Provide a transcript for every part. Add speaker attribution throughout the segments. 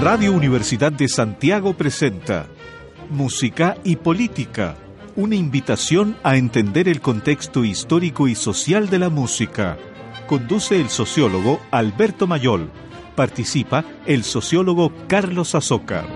Speaker 1: Radio Universidad de Santiago presenta Música y Política, una invitación a entender el contexto histórico y social de la música. Conduce el sociólogo Alberto Mayol. Participa el sociólogo Carlos Azócar.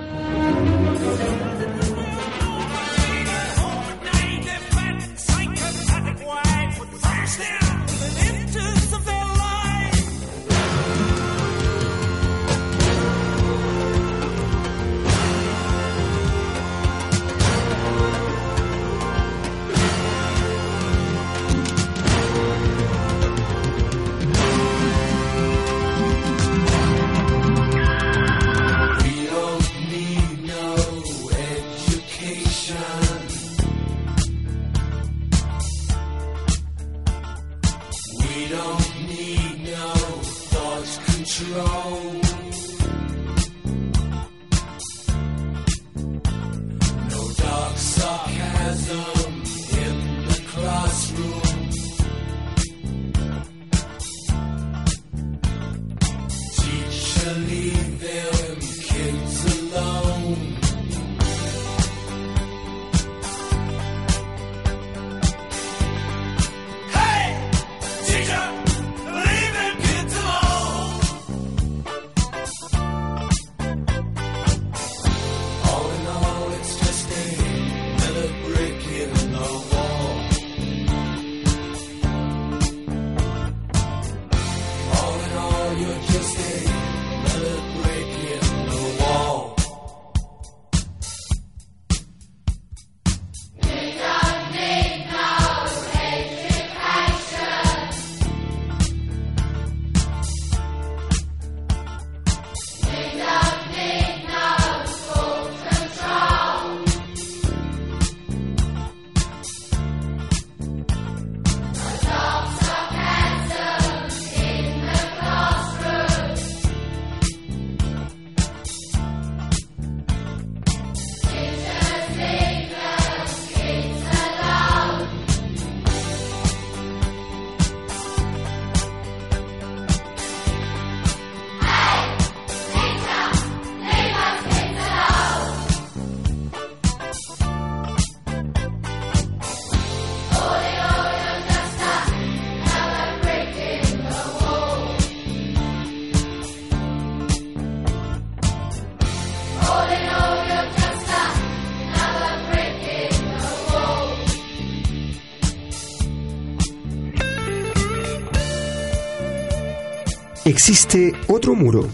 Speaker 2: Existe otro muro,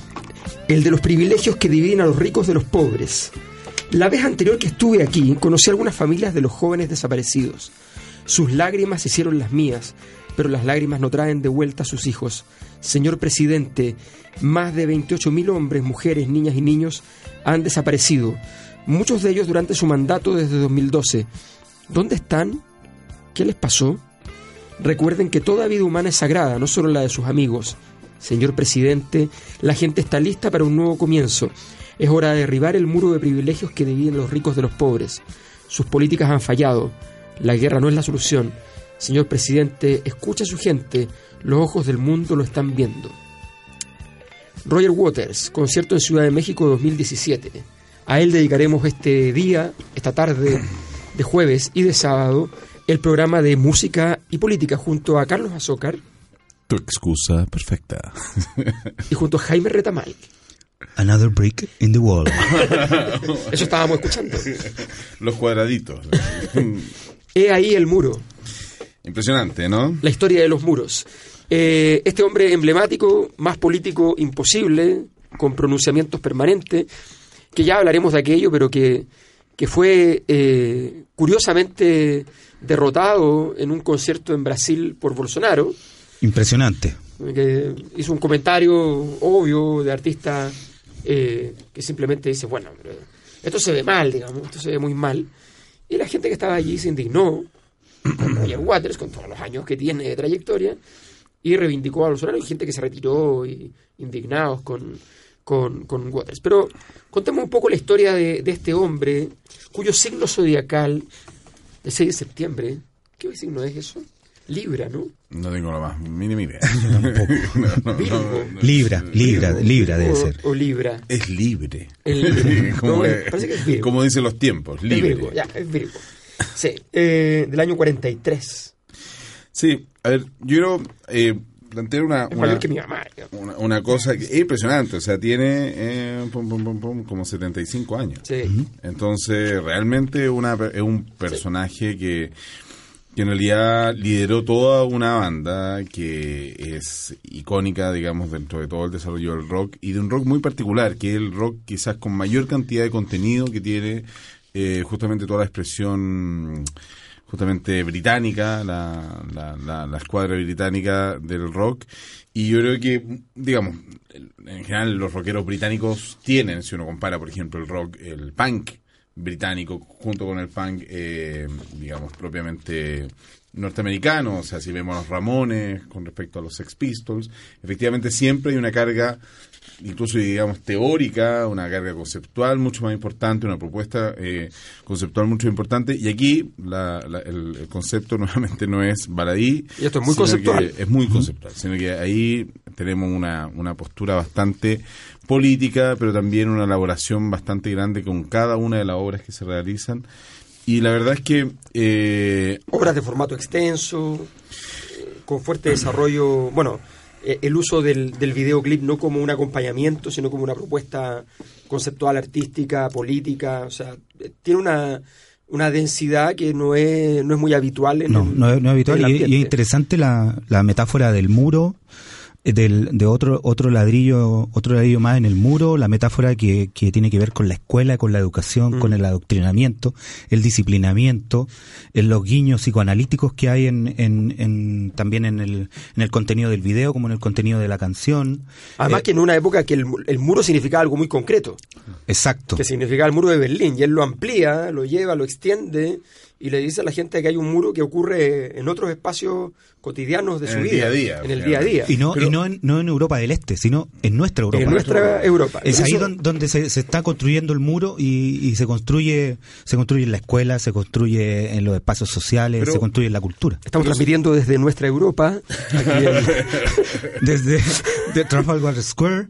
Speaker 2: el de los privilegios que dividen a los ricos de los pobres. La vez anterior que estuve aquí, conocí algunas familias de los jóvenes desaparecidos. Sus lágrimas hicieron las mías, pero las lágrimas no traen de vuelta a sus hijos. Señor presidente, más de 28.000 hombres, mujeres, niñas y niños han desaparecido, muchos de ellos durante su mandato desde 2012. ¿Dónde están? ¿Qué les pasó? Recuerden que toda vida humana es sagrada, no solo la de sus amigos. Señor presidente, la gente está lista para un nuevo comienzo. Es hora de derribar el muro de privilegios que dividen los ricos de los pobres. Sus políticas han fallado. La guerra no es la solución. Señor presidente, escucha a su gente. Los ojos del mundo lo están viendo. Roger Waters, concierto en Ciudad de México 2017. A él dedicaremos este día, esta tarde de jueves y de sábado, el programa de música y política junto a Carlos Azócar
Speaker 3: tu excusa perfecta.
Speaker 2: y junto a Jaime Retamal.
Speaker 4: Another brick in the wall.
Speaker 2: Eso estábamos escuchando.
Speaker 3: Los cuadraditos.
Speaker 2: He ahí el muro.
Speaker 3: Impresionante, ¿no?
Speaker 2: La historia de los muros. Eh, este hombre emblemático, más político imposible, con pronunciamientos permanentes, que ya hablaremos de aquello, pero que, que fue eh, curiosamente derrotado en un concierto en Brasil por Bolsonaro
Speaker 4: Impresionante.
Speaker 2: Que hizo un comentario obvio de artista eh, que simplemente dice, bueno, esto se ve mal, digamos, esto se ve muy mal. Y la gente que estaba allí se indignó con Roger Waters, con todos los años que tiene de trayectoria, y reivindicó a Bolsonaro y gente que se retiró y, indignados con, con, con, Waters. Pero contemos un poco la historia de, de este hombre cuyo signo zodiacal, el 6 de septiembre, ¿qué signo es eso? Libra, ¿no?
Speaker 3: No tengo la más mínima idea. No, no,
Speaker 4: Libra, Libra, Libra debe ser.
Speaker 2: o Libra.
Speaker 3: Es libre.
Speaker 2: Es libre.
Speaker 3: como,
Speaker 2: No,
Speaker 3: es-
Speaker 2: parece que es Virgo.
Speaker 3: como dicen los tiempos,
Speaker 2: Es
Speaker 3: libre.
Speaker 2: Virgo, ya, es Virgo. Sí, eh, del año 43.
Speaker 3: Sí, a ver, yo quiero eh, plantear una,
Speaker 2: Es
Speaker 3: una,
Speaker 2: mayor que mi mamá.
Speaker 3: una, una cosa que es impresionante. O sea, tiene eh, pum, pum, pum, pum, como 75 años.
Speaker 2: Sí.
Speaker 3: Entonces, realmente una, es un personaje que, que en realidad lideró toda una banda que es icónica, digamos, dentro de todo el desarrollo del rock y de un rock muy particular, que es el rock quizás con mayor cantidad de contenido que tiene eh, justamente toda la expresión justamente británica, la, la, la, la escuadra británica del rock. Y yo creo que, digamos, en general los rockeros británicos tienen, si uno compara, por ejemplo, el rock, el punk británico junto con el punk, eh, digamos, propiamente norteamericano, o sea, si vemos a los Ramones con respecto a los Sex Pistols, efectivamente siempre hay una carga, incluso digamos teórica, una carga conceptual mucho más importante, una propuesta eh, conceptual mucho más importante, y aquí la- la- el, el concepto nuevamente no es baladí,
Speaker 2: Y esto es muy conceptual.
Speaker 3: es muy conceptual, sino que ahí tenemos una, una postura bastante política, pero también una elaboración bastante grande con cada una de las obras que se realizan. Y la verdad es que eh,
Speaker 2: Obras de formato extenso, eh, con fuerte desarrollo. Bueno, eh, el uso del, del videoclip no como un acompañamiento, sino como una propuesta conceptual, artística, política. O sea, tiene una, una densidad que no es, no es muy habitual en
Speaker 4: No,
Speaker 2: el-
Speaker 4: no, es- no es habitual y, y es interesante la, la metáfora del muro, del, de otro otro ladrillo otro ladrillo más en el muro, la metáfora que, que tiene que ver con la escuela, con la educación,
Speaker 2: Mm.
Speaker 4: con el adoctrinamiento, el disciplinamiento, en los guiños psicoanalíticos que hay en, en, en- también en el, en el contenido del video como en el contenido de la canción.
Speaker 2: Además
Speaker 4: Eh,
Speaker 2: que en una época que el, el muro significaba algo muy concreto,
Speaker 4: Exacto.
Speaker 2: que significaba el muro de Berlín, y él lo amplía, lo lleva, lo extiende, y le dice a la gente que hay un muro que ocurre en otros espacios cotidianos de
Speaker 3: En
Speaker 2: su
Speaker 3: el
Speaker 2: vida,
Speaker 3: día a día,
Speaker 2: en el día a día.
Speaker 4: Y no,
Speaker 3: Pero-
Speaker 4: y no, en, no en Europa del Este, sino en nuestra Europa.
Speaker 2: En nuestra Europa.
Speaker 4: Es ahí
Speaker 2: eso-
Speaker 4: don- donde se, se está construyendo el muro y, y se construye se construye en la escuela, se construye en los espacios sociales,
Speaker 3: Pero-
Speaker 4: se construye en la cultura.
Speaker 2: Estamos transmitiendo desde nuestra Europa, aquí en,
Speaker 4: Desde de Trafalgar Square,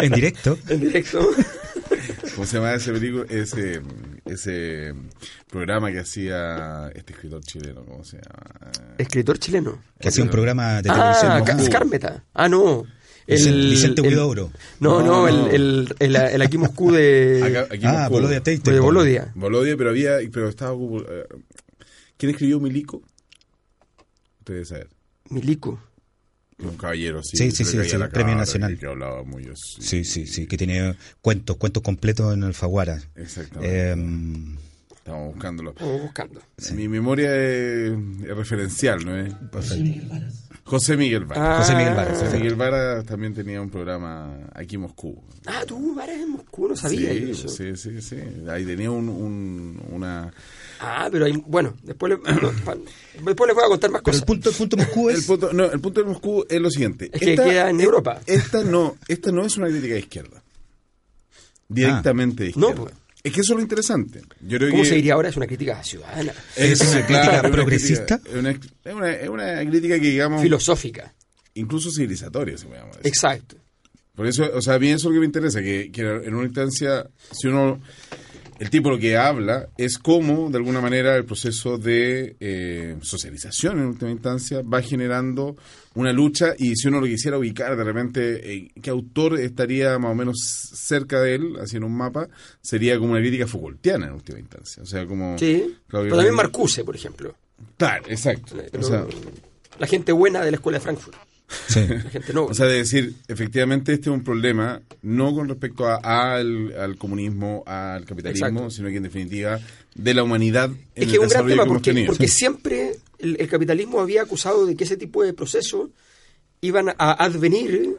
Speaker 4: en directo.
Speaker 2: en directo.
Speaker 3: ¿Cómo se llama ese película? Ese, ese programa que hacía este escritor chileno, ¿cómo se llama?
Speaker 2: Escritor chileno.
Speaker 4: Que hacía un programa de
Speaker 2: Ah,
Speaker 4: televisión.
Speaker 2: Ca-
Speaker 3: Moscú.
Speaker 2: Scármeta. Ah, no.
Speaker 4: Vicente- Vicente
Speaker 2: el-
Speaker 4: Huidobro.
Speaker 2: No, no,
Speaker 3: No,
Speaker 2: el,
Speaker 3: no.
Speaker 2: el, el, el aquí Moscú de,
Speaker 4: Ah,
Speaker 3: Moscú.
Speaker 4: Bolodia Tate.
Speaker 2: de Bolodia.
Speaker 3: Bolodia, pero había, pero estaba eh, ¿Quién escribió Milico? Ustedes saben.
Speaker 2: Milico.
Speaker 3: Un caballero, sí.
Speaker 4: Sí, sí, sí, sí, premio nacional.
Speaker 3: Que hablaba muy así.
Speaker 4: Sí, sí, sí, que tiene cuentos, cuentos completos en Alfaguara.
Speaker 3: Exactamente.
Speaker 4: Eh,
Speaker 3: Estamos buscándolo.
Speaker 2: Estamos buscando.
Speaker 3: Mi memoria es, es referencial, ¿no es? José Miguel Varas.
Speaker 2: Ah,
Speaker 4: José Miguel Varas,
Speaker 3: José Miguel Varas también tenía un programa aquí en Moscú.
Speaker 2: Ah, tú, Varas en Moscú, no sabía yo eso.
Speaker 3: sí, sí, sí. Ahí tenía un, un- una...
Speaker 2: Ah, pero hay, bueno, después, le- no, después les voy a contar más
Speaker 4: pero el
Speaker 2: cosas.
Speaker 4: punto, el punto de Moscú
Speaker 3: El
Speaker 4: es...
Speaker 3: punto, no, el punto de Moscú es lo siguiente.
Speaker 2: Es que queda en Europa.
Speaker 3: Esta no, esta no es una crítica de izquierda. Directamente de
Speaker 2: No,
Speaker 3: izquierda.
Speaker 2: pues.
Speaker 3: Es que eso es lo interesante. Yo creo
Speaker 2: ¿Cómo
Speaker 3: que
Speaker 2: se diría ahora? Es una crítica ciudadana,
Speaker 4: ¿Es una crítica progresista?
Speaker 3: Es una, es una- es una crítica que, digamos,
Speaker 2: filosófica.
Speaker 3: incluso civilizatoria, se llama.
Speaker 2: Exacto.
Speaker 3: Por eso, o sea, a mí eso es lo que me interesa, que, que en una instancia, si uno, el tipo lo que habla es cómo, de alguna manera, el proceso de eh, socialización, en última instancia, va generando una lucha y si uno lo quisiera ubicar de repente, eh, qué autor estaría más o menos cerca de él, haciendo un mapa, sería como una crítica Foucaultiana en última instancia. O sea, como...
Speaker 2: Sí. Pero también Marcuse, por ejemplo.
Speaker 3: Claro, exacto.
Speaker 2: Pero
Speaker 3: O sea,
Speaker 2: la gente buena de la escuela de Frankfurt.
Speaker 4: Sí.
Speaker 2: La gente no.
Speaker 3: O sea, de decir, efectivamente este es un problema no con respecto a, al, al comunismo, al capitalismo,
Speaker 2: Exacto.
Speaker 3: sino que en definitiva de la humanidad en
Speaker 2: es que es un gran tema porque, siempre el, el capitalismo había acusado de que ese tipo de procesos iban a advenir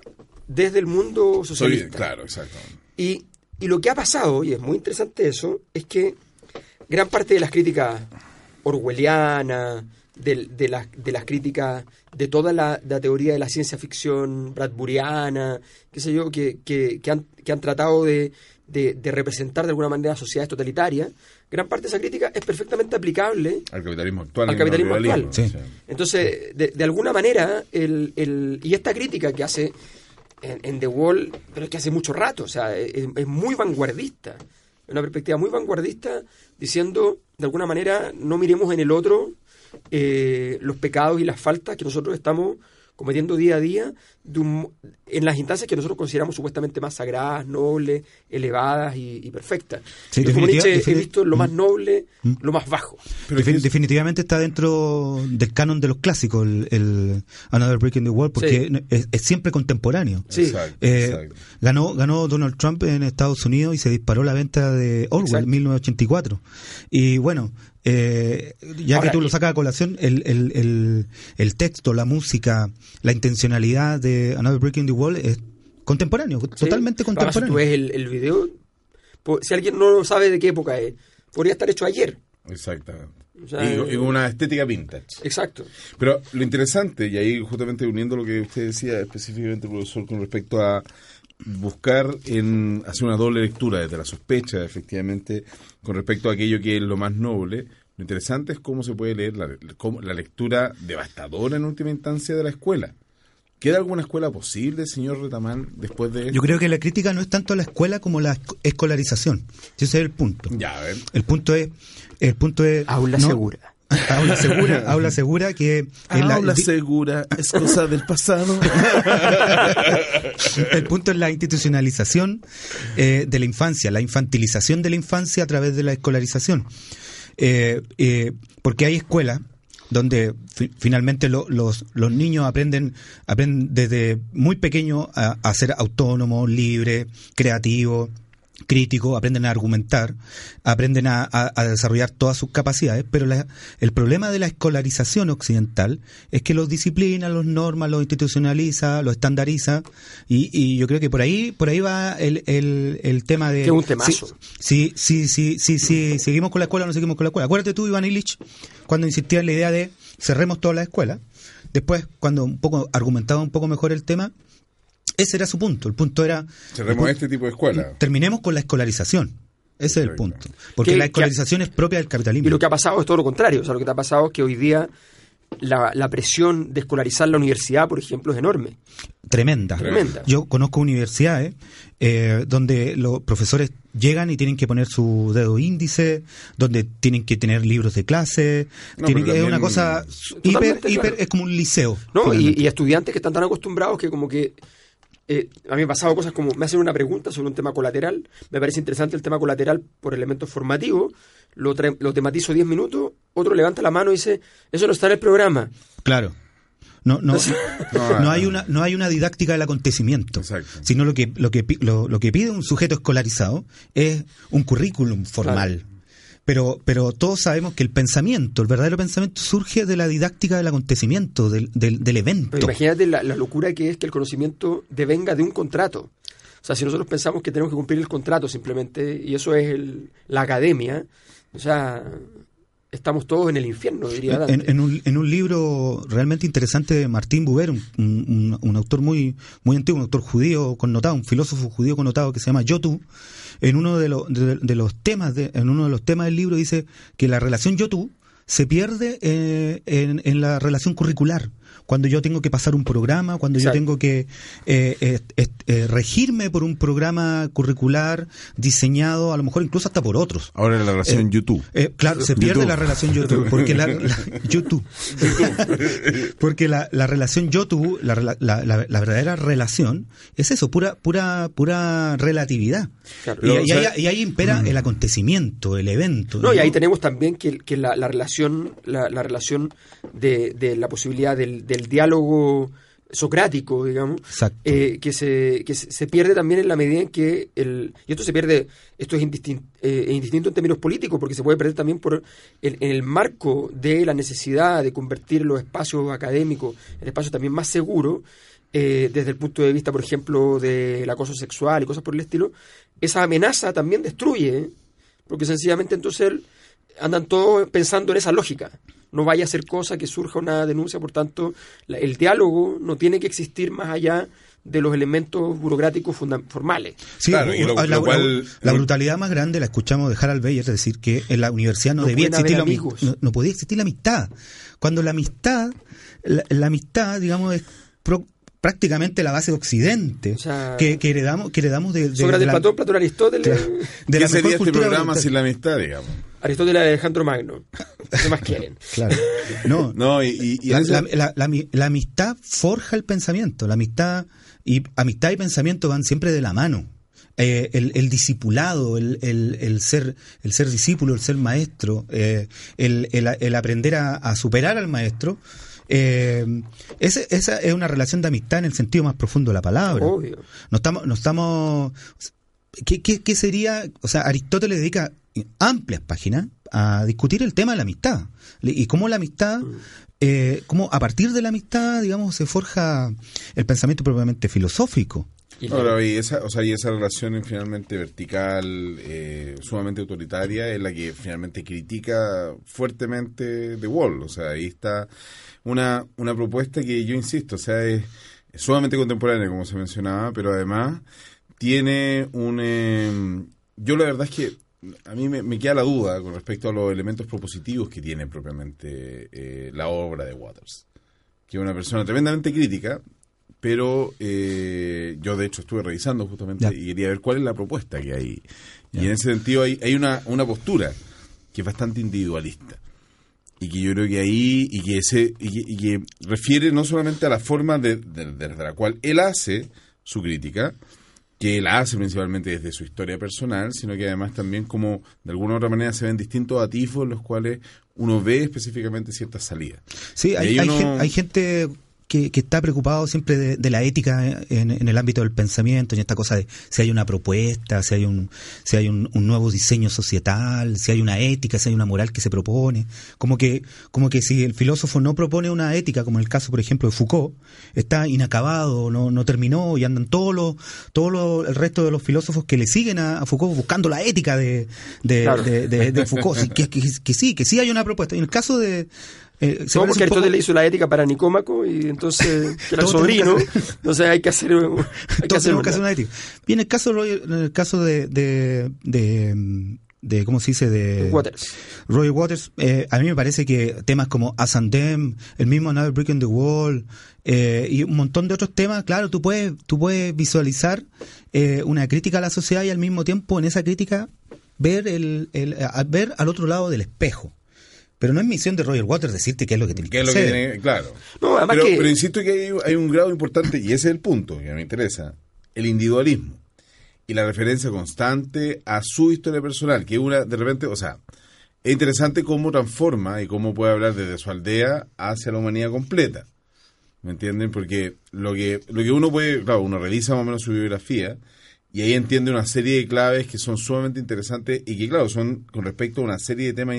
Speaker 2: desde el mundo
Speaker 3: Soy-
Speaker 2: socialista.
Speaker 3: claro, exacto.
Speaker 2: Y, y lo que ha pasado, y es muy interesante eso, es que gran parte de las críticas orwellianas, de, de, las, de las críticas de toda la, la teoría de la ciencia ficción bradburiana, qué sé yo, que, que, que han, que han tratado de, representar de alguna manera sociedades totalitarias, gran parte de esa crítica es perfectamente aplicable
Speaker 3: Al capitalismo actual.
Speaker 2: al capitalismo actual. Entonces, de, de alguna manera, el, el- y esta crítica que hace en, en The Wall, pero es que hace mucho rato, o sea, es, es muy vanguardista, una perspectiva muy vanguardista, diciendo, de alguna manera, no miremos en el otro eh, los pecados y las faltas que nosotros estamos cometiendo día a día de un- en las instancias que nosotros consideramos supuestamente más sagradas, nobles, elevadas y, y perfectas.
Speaker 4: Sí,
Speaker 2: Yo como Nietzsche he visto lo más
Speaker 4: Mm.
Speaker 2: noble,
Speaker 4: Mm.
Speaker 2: lo más bajo.
Speaker 3: Pero
Speaker 4: Defin-
Speaker 3: es que-
Speaker 4: definitivamente está dentro del canon de los clásicos, el, el Another Brick in the Wall, porque
Speaker 2: Sí.
Speaker 4: es, es siempre contemporáneo.
Speaker 2: Sí.
Speaker 3: Exacto,
Speaker 4: Eh,
Speaker 3: exacto.
Speaker 4: ganó, ganó Donald Trump en Estados Unidos y se disparó la venta de Orwell,
Speaker 2: Exacto.
Speaker 4: 1984. Y bueno, eh, ya
Speaker 2: Ahora,
Speaker 4: que tú lo
Speaker 2: y-
Speaker 4: sacas a colación, el, el, el, el texto, la música, la intencionalidad de Another Brick in the Wall es contemporáneo, totalmente
Speaker 2: Sí. Además, si tú
Speaker 4: contemporáneo.
Speaker 2: ves el, el video, si alguien no sabe de qué época es, podría estar hecho ayer.
Speaker 3: Exactamente.
Speaker 2: O sea,
Speaker 3: y, y con una estética vintage.
Speaker 2: Exacto.
Speaker 3: Pero lo interesante, y ahí justamente uniendo lo que usted decía específicamente, profesor, con respecto a buscar en hacer una doble lectura desde la sospecha, efectivamente, con respecto a aquello que es lo más noble, lo interesante es cómo se puede leer la, cómo- la lectura devastadora en última instancia de la escuela. ¿Queda alguna escuela posible, señor Retamán, después de esto?
Speaker 4: Yo creo que la crítica no es tanto a la escuela como la esco- escolarización. Ese es el punto.
Speaker 3: Ya, a ver.
Speaker 4: El punto es, el punto es
Speaker 2: Aula
Speaker 4: no-
Speaker 2: segura.
Speaker 4: Aula segura, aula segura que
Speaker 3: Aula segura es cosa del pasado.
Speaker 4: el punto es la institucionalización eh, de la infancia, la infantilización de la infancia a través de la escolarización. Eh, eh, porque hay escuelas donde fi- finalmente lo- los, los niños aprenden, aprenden desde muy pequeños a, a ser autónomos, libres, creativos, críticos, aprenden a argumentar, aprenden a, a- a desarrollar todas sus capacidades, pero la- el problema de la escolarización occidental es que los disciplina, los norma, los institucionaliza, los estandariza, y, y yo creo que por ahí, por ahí va el, el, el tema de...
Speaker 2: Que un temazo.
Speaker 4: Sí, sí, sí, sí, sí, sí, seguimos con la escuela o no seguimos con la escuela. Acuérdate tú, Iván Illich, cuando insistía en la idea de cerremos toda la escuela. Después, cuando un poco argumentaba un poco mejor el tema, ese era su punto. El punto era
Speaker 3: Cerremos este tipo de escuela.
Speaker 4: terminemos con la escolarización. Ese es el punto. Porque
Speaker 2: Que-
Speaker 4: la escolarización es propia del capitalismo.
Speaker 2: Y lo que ha pasado es todo lo contrario. O sea, lo que te ha pasado es que hoy día la, la presión de escolarizar la universidad, por ejemplo, es enorme.
Speaker 4: Tremenda.
Speaker 2: Tremenda.
Speaker 4: Yo conozco universidades eh, donde los profesores llegan y tienen que poner su dedo índice, donde tienen que tener libros de clase.
Speaker 3: No,
Speaker 4: tienen es una cosa hiper, hiper,
Speaker 2: claro.
Speaker 4: es como un liceo.
Speaker 2: ¿no? Y estudiantes que están tan acostumbrados que como que... eh, a mí me han pasado cosas como, me hacen una pregunta sobre un tema colateral, me parece interesante el tema colateral por elementos formativos, lo, lo tematizo 10 minutos, otro levanta la mano y dice, eso no está en el programa.
Speaker 4: Claro. No, no,
Speaker 3: No,
Speaker 4: hay una, no hay una didáctica del acontecimiento,
Speaker 3: Exacto.
Speaker 4: sino lo que, lo que, pi- lo, lo que pide un sujeto escolarizado es un currículum formal. Pero, pero todos sabemos que el pensamiento, el verdadero pensamiento, surge de la didáctica del acontecimiento, del, del, del evento.
Speaker 2: Pero imagínate la, la locura que es que el conocimiento devenga de un contrato. O sea, si nosotros pensamos que tenemos que cumplir el contrato simplemente, y eso es el- la academia, o sea, estamos todos en el infierno, diría Dante.
Speaker 4: En, en un, en un libro realmente interesante de Martín Buber, un, un- un autor muy, muy antiguo, un autor judío connotado, un filósofo judío connotado que se llama Yotu, en uno de, los de, de los temas de, en uno de los temas del libro dice que la relación Yotu se pierde eh, en, en la relación curricular. Cuando yo tengo que pasar un programa, cuando yo tengo que eh, eh, regirme por un programa curricular diseñado, a lo mejor incluso hasta por otros.
Speaker 3: Ahora la relación
Speaker 4: Eh,
Speaker 3: YouTube.
Speaker 4: Eh, claro, se pierde
Speaker 3: YouTube.
Speaker 4: la relación YouTube, porque la, la- YouTube. porque la, la relación YouTube, la, rela- la, la- la verdadera relación, es eso, pura, pura, pura relatividad.
Speaker 2: Claro.
Speaker 4: y,
Speaker 3: o
Speaker 4: ahí,
Speaker 3: sea-
Speaker 4: y ahí impera el acontecimiento, el evento.
Speaker 2: No, y ahí tenemos también que, que la, la relación, la, la relación de, de la posibilidad del, del diálogo socrático, digamos, eh, que, se, que se, se pierde también en la medida en que el y esto se pierde, esto es indistin- eh, indistinto en términos políticos, porque se puede perder también por en, en el marco de la necesidad de convertir los espacios académicos en espacios también más seguros, eh, desde el punto de vista, por ejemplo, del acoso sexual y cosas por el estilo, esa amenaza también destruye, ¿eh? porque sencillamente entonces andan todos pensando en esa lógica. no vaya a ser cosa que surja una denuncia, por tanto, el diálogo no tiene que existir más allá de los elementos burocráticos formales.
Speaker 4: Sí, la, brutalidad más grande la escuchamos de Harald Beyer, es decir, que en la universidad no, debía existir la no, no, podía existir la amistad. Cuando la amistad, la, amistad, digamos, es prácticamente la base de Occidente que, heredamos que heredamos de,
Speaker 2: de, de Platón, Platón Aristóteles
Speaker 3: de ¿Qué sería este programa sin la amistad digamos?
Speaker 2: Aristóteles Alejandro Magno ¿qué más quieren?
Speaker 4: claro no, no y, la, la, amistad forja el pensamiento la amistad y amistad y pensamiento van siempre de la mano eh, el, el, discipulado, el, el, ser, el ser discípulo, el ser maestro, eh, el, aprender a, superar al maestro, eh, esa es una relación de amistad en el sentido más profundo de la palabra. No estamos, no estamos ¿qué, qué, sería? O sea, Aristóteles dedica amplias páginas a discutir el tema de la amistad y cómo la amistad eh, cómo a partir de la amistad digamos se forja el pensamiento propiamente filosófico
Speaker 3: y esa, o sea, y esa relación finalmente vertical, eh, sumamente autoritaria, es la que finalmente critica fuertemente The Wall. O sea, ahí está una, una propuesta que yo insisto, o sea, es, sumamente contemporánea, como se mencionaba, pero además tiene un... Em, yo la verdad es que a mí me, queda la duda con respecto a los elementos propositivos que tiene propiamente eh, la obra de Waters. Que es una persona tremendamente crítica, pero eh, yo de hecho estuve revisando justamente y quería ver cuál es la propuesta que hay. Y en ese sentido hay, hay una, una postura que es bastante individualista y que yo creo que ahí y que ese y que, refiere no solamente a la forma de, la cual él hace su crítica que él hace principalmente desde su historia personal sino que además también como de alguna u otra manera se ven distintos atifos en los cuales uno ve específicamente ciertas salidas.
Speaker 4: Sí hay, hay gente que, está preocupado siempre de, la ética en, el ámbito del pensamiento, en esta cosa de si hay una propuesta, si hay un, si hay un, nuevo diseño societal, si hay una ética, si hay una moral que se propone. Como que, como que si el filósofo no propone una ética, como en el caso, por ejemplo, de Foucault, está inacabado, no, no terminó y andan todos los, todo el resto de los filósofos que le siguen a, Foucault buscando la ética de, de, Foucault. que, que sí, que sí hay una propuesta. En el caso de,
Speaker 2: eh, no, porque Aristóteles le hizo la ética para Nicómaco y entonces era el sobrino, entonces hay que hacer, hay que hacer,
Speaker 4: una ética. Bien, el caso, el caso de, de, de, ¿cómo se dice? De
Speaker 2: Waters.
Speaker 4: Roy Waters, eh, a mí me parece que temas como Asandem, el mismo Another Brick in the Wall, eh, y un montón de otros temas, claro, tú puedes, tú puedes visualizar eh, una crítica a la sociedad y al mismo tiempo en esa crítica ver, el, el, ver al otro lado del espejo. Pero no es misión de Roger Waters decirte qué es lo que tiene que hacer.
Speaker 3: claro. pero, insisto que hay, un grado importante, y ese es el punto que me interesa, el individualismo y la referencia constante a su historia personal, que una, de repente, o sea, es interesante cómo transforma y cómo puede hablar desde su aldea hacia la humanidad completa. ¿Me entienden? Porque lo que, lo que uno puede, claro, uno revisa más o menos su biografía y ahí entiende una serie de claves que son sumamente interesantes y que, claro, son con respecto a una serie de temas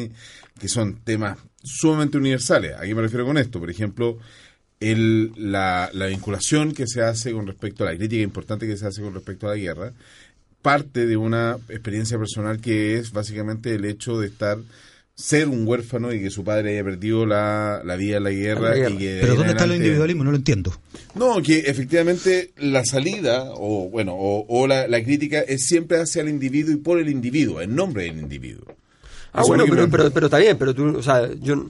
Speaker 3: que son temas sumamente universales. ¿A qué me refiero con esto? Por ejemplo, el, la, la vinculación que se hace con respecto a la crítica importante que se hace con respecto a la guerra, parte de una experiencia personal que es básicamente el hecho de estar ser un huérfano y que su padre haya perdido la, la vida en la guerra. Y que
Speaker 4: Pero ¿dónde está el individualismo? No lo entiendo.
Speaker 3: No, que efectivamente la salida, o bueno, o, la, la, crítica es siempre hacia el individuo y por el individuo, en nombre del individuo.
Speaker 2: Ah, bueno, pero, pero, pero, está bien, pero tú, o sea, yo,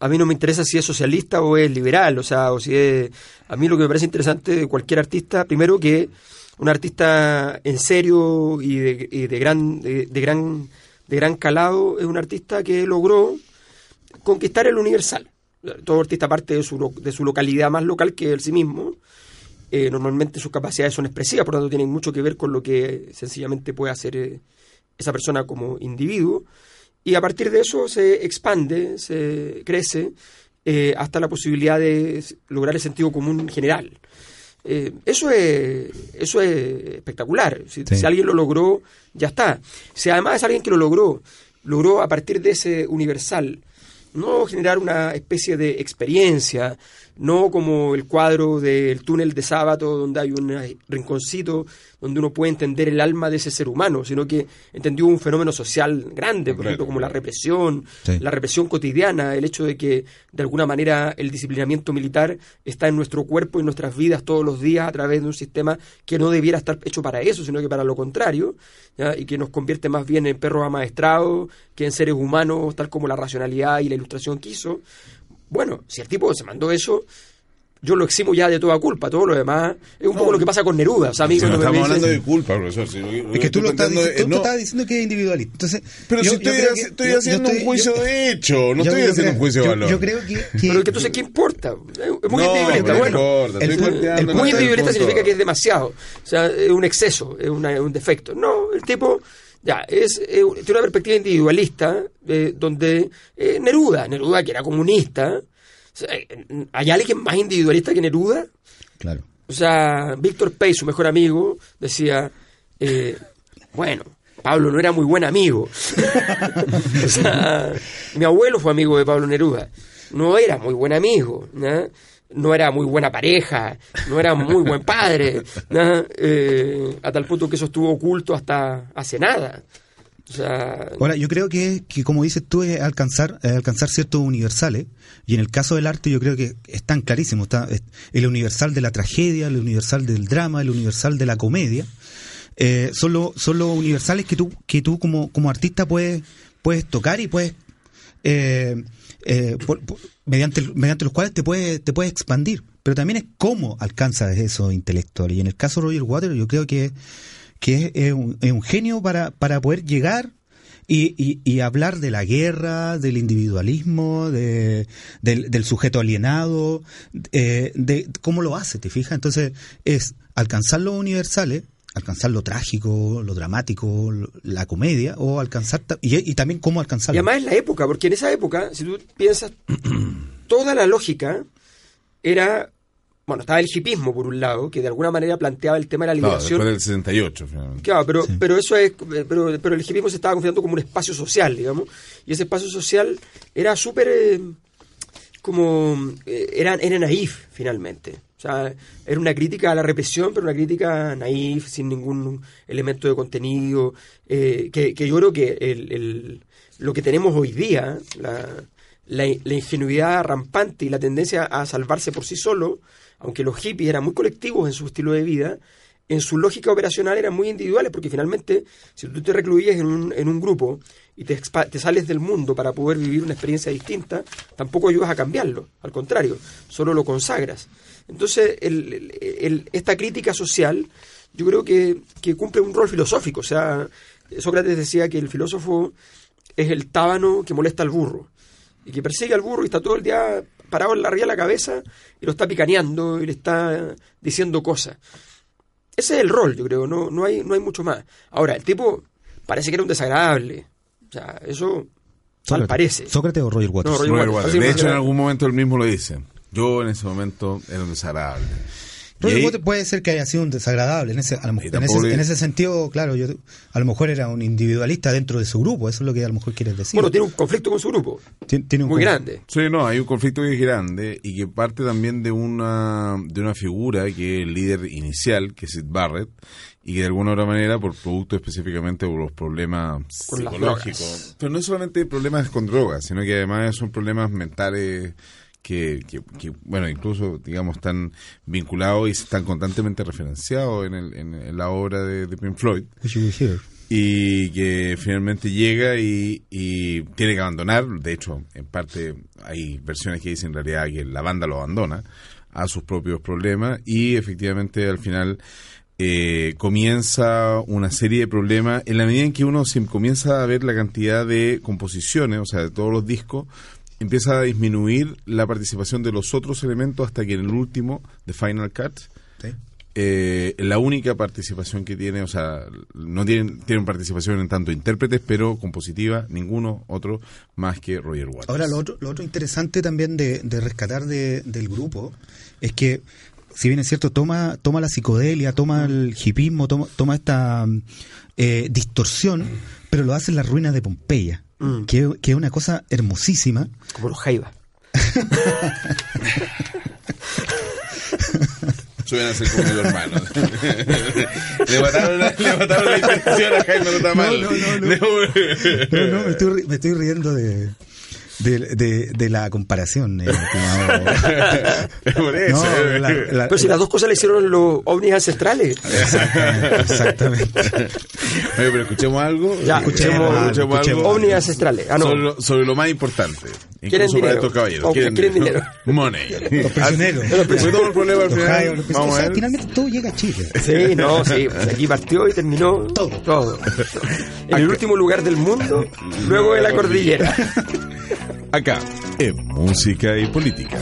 Speaker 2: a mí no me interesa si es socialista o es liberal, o sea, o si es, a mí lo que me parece interesante de cualquier artista, primero que un artista en serio y de, y de gran, de gran de gran calado, es un artista que logró conquistar el universal. Todo artista parte de su, de su localidad más local que él sí mismo. Eh, normalmente sus capacidades son expresivas, por lo tanto tienen mucho que ver con lo que sencillamente puede hacer eh, esa persona como individuo. Y a partir de eso se expande, se crece eh, hasta la posibilidad de lograr el sentido común general. Eh, eso, es, eso es espectacular. Si, alguien lo logró, ya está. Si además es alguien que lo logró, logró a partir de ese universal, no generar una especie de experiencia, no como el cuadro del túnel de sábado donde hay un rinconcito donde uno puede entender el alma de ese ser humano, sino que entendió un fenómeno social grande, por ejemplo, como la represión, la represión cotidiana, el hecho de que de alguna manera el disciplinamiento militar está en nuestro cuerpo y nuestras vidas todos los días a través de un sistema que no debiera estar hecho para eso, sino que para lo contrario, y que nos convierte más bien en perros amaestrados que en seres humanos, tal como la racionalidad y la ilustración quiso. Bueno, si el tipo se mandó eso, yo lo eximo ya de toda culpa, todo lo demás es un poco lo que pasa con Neruda. O sea, a mí
Speaker 3: no estamos
Speaker 2: hablando
Speaker 3: de culpa, profesor.
Speaker 4: es que tú lo estás, diciendo, tú diciendo que es individualista. Entonces,
Speaker 3: pero si estoy, estoy haciendo un juicio de hecho, no estoy haciendo un juicio de valor.
Speaker 4: Yo creo que,
Speaker 2: Pero es que entonces, ¿qué importa? Es muy individualista. Bueno, el, muy individualista significa que es demasiado. O sea, es un exceso, es un defecto. No, el tipo ya, es, tiene una perspectiva individualista eh, donde eh, Neruda, Neruda que era comunista, eh, ¿hay alguien más individualista que Neruda?
Speaker 4: Claro.
Speaker 2: O sea, Víctor Pey, su mejor amigo, decía, bueno, Pablo no era muy buen amigo. o sea, mi abuelo fue amigo de Pablo Neruda. No era muy buen amigo. ¿no? No era muy buena pareja, no era muy buen padre, eh, a tal punto que eso estuvo oculto hasta hace nada.
Speaker 4: Ahora, yo creo que, que, como dices tú, es alcanzar, alcanzar ciertos universales, y en el caso del arte yo creo que están clarísimos, está el universal de la tragedia, el universal del drama, el universal de la comedia, eh, son, los universales que tú, que tú como, como artista puedes, puedes tocar y puedes... Eh, eh, mediante, mediante los cuales te puedes te puede expandir. Pero también es cómo alcanzas eso intelectual. Y en el caso de Roger Waters, yo creo que, que es, un, es un genio para, para poder llegar y, y, hablar de la guerra, del individualismo, de, del, sujeto alienado, eh, de cómo lo hace, ¿te fijas? Entonces es alcanzar los universales alcanzar lo trágico, lo dramático, la comedia, o alcanzar, y, también cómo alcanzarlo.
Speaker 2: Y además es la época, porque en esa época, si tú piensas, toda la lógica era, bueno, estaba el hipismo por un lado, que de alguna manera planteaba el tema de la liberación.
Speaker 3: después del 68, finalmente.
Speaker 2: Claro, pero, pero eso es, pero, pero el hipismo se estaba considerando como un espacio social, digamos, y ese espacio social era súper, eh, como, eh, era, era naif, finalmente. Sea, era una crítica a la represión, pero una crítica naif, sin ningún elemento de contenido, eh, que, yo creo que el, lo que tenemos hoy día, la, la, ingenuidad rampante y la tendencia a salvarse por sí solo, aunque los hippies eran muy colectivos en su estilo de vida, en su lógica operacional eran muy individuales, porque finalmente, si tú te recluías en un, en un grupo y te, te, sales del mundo para poder vivir una experiencia distinta, tampoco ayudas a cambiarlo, al contrario, solo lo consagras. Entonces, esta crítica social yo creo que, cumple un rol filosófico. O sea, Sócrates decía que el filósofo es el tábano que molesta al burro y que persigue al burro y está todo el día parado en la ría de la cabeza y lo está picaneando y le está diciendo cosas. Ese es el rol, yo creo, no, no, hay, no hay mucho más. Ahora, el tipo parece que era un desagradable. O sea, eso tal parece.
Speaker 4: ¿Sócrates o Roger Waters?
Speaker 3: Roger Waters. De hecho, en algún momento él mismo lo dice. Yo en ese momento era un desagradable.
Speaker 4: puede ser que haya sido un desagradable. En ese, en ese, sentido, claro, yo a lo mejor era un individualista dentro de su grupo. Eso es lo que a lo mejor quieres decir.
Speaker 2: Bueno, tiene un conflicto con su grupo. Tiene, un muy grande.
Speaker 3: Sí, no, hay un conflicto muy grande y que parte también de una, de una figura que es el líder inicial, que es Sid Barrett, y que de alguna otra manera, por producto específicamente por los problemas psicológicos, pero no solamente problemas con drogas, sino que además son problemas mentales que, que, bueno, incluso, digamos, están vinculados y están constantemente referenciados en, el, en, la obra de, Pink Floyd. Y que finalmente llega y, y, tiene que abandonar. De hecho, en parte hay versiones que dicen en realidad que la banda lo abandona a sus propios problemas y efectivamente al final eh, comienza una serie de problemas en la medida en que uno se comienza a ver la cantidad de composiciones, o sea, de todos los discos, empieza a disminuir la participación de los otros elementos hasta que en el último, The Final Cut, eh, la única participación que tiene, o sea, no tienen, tienen participación en tanto intérpretes, pero compositiva, ninguno otro más que Roger Waters.
Speaker 4: Ahora, lo otro, lo otro interesante también de, rescatar del grupo es que, si bien es cierto, toma, toma la psicodelia, toma el hipismo, toma, toma esta eh, distorsión, pero lo hace en las ruinas de Pompeya. Mm. que, que, es una cosa hermosísima.
Speaker 2: Como los jaivas.
Speaker 3: Suena a ser como el hermano. le mataron la, le mataron la intención a Jaime Tamal.
Speaker 4: No, no, no. no. no, no me, estoy, me estoy riendo de de, de, de la comparación. eh.
Speaker 3: Por eso.
Speaker 4: No, la- la-
Speaker 2: Pero si las dos cosas le hicieron los ovnis ancestrales.
Speaker 4: Exactamente, exactamente.
Speaker 3: Oye, pero escuchemos algo.
Speaker 2: Ya,
Speaker 3: escuchemos,
Speaker 2: escuchemos,
Speaker 3: escuchemos
Speaker 4: escuchemos.
Speaker 3: algo.
Speaker 2: Ovnis ancestrales. Ah, no.
Speaker 3: sobre, lo, sobre lo más importante.
Speaker 2: ¿Quieren
Speaker 3: Incluso para
Speaker 2: dinero?
Speaker 3: estos caballeros.
Speaker 2: O que quieren dinero.
Speaker 3: Money.
Speaker 4: Los prisioneros.
Speaker 3: Fue todo el problema al
Speaker 4: Los
Speaker 3: final.
Speaker 4: Los prisioneros.
Speaker 3: Vamos
Speaker 4: O
Speaker 3: a ver.
Speaker 4: finalmente todo llega a Chile.
Speaker 2: Sí, no, sí. Pues aquí partió y terminó
Speaker 4: Todo.
Speaker 2: Todo. En el último lugar del mundo, luego de la cordillera.
Speaker 3: Acá, en Música y Política.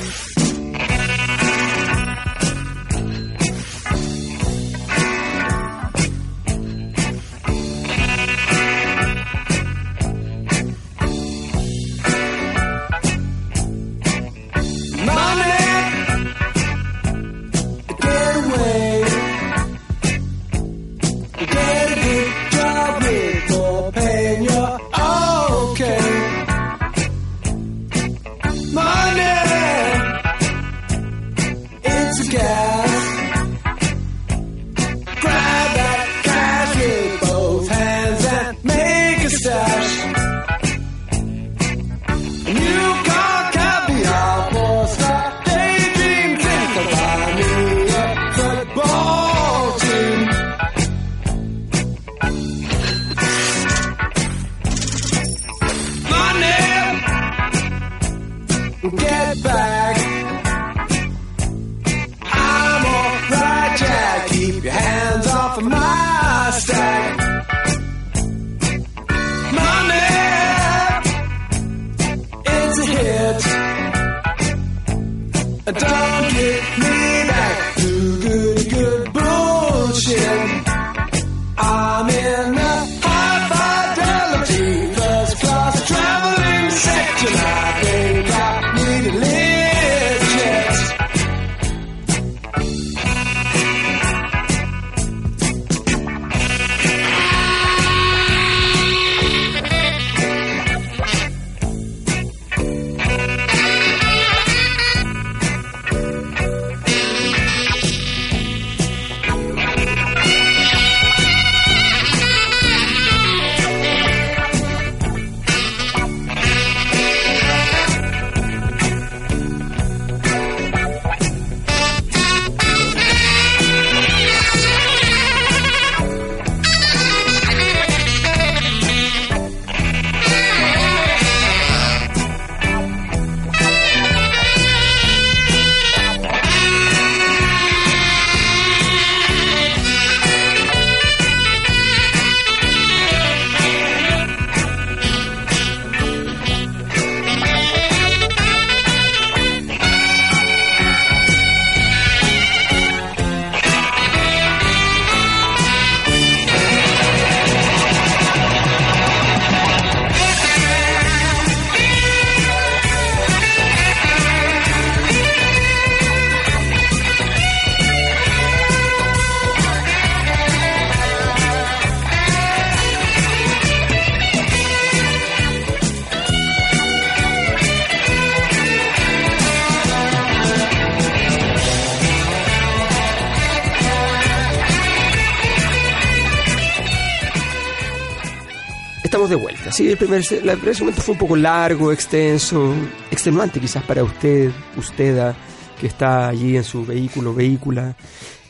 Speaker 2: Sí, el primer, el primer segmento fue un poco largo, extenso, extenuante quizás para usted, usted que está allí en su vehículo, vehícula,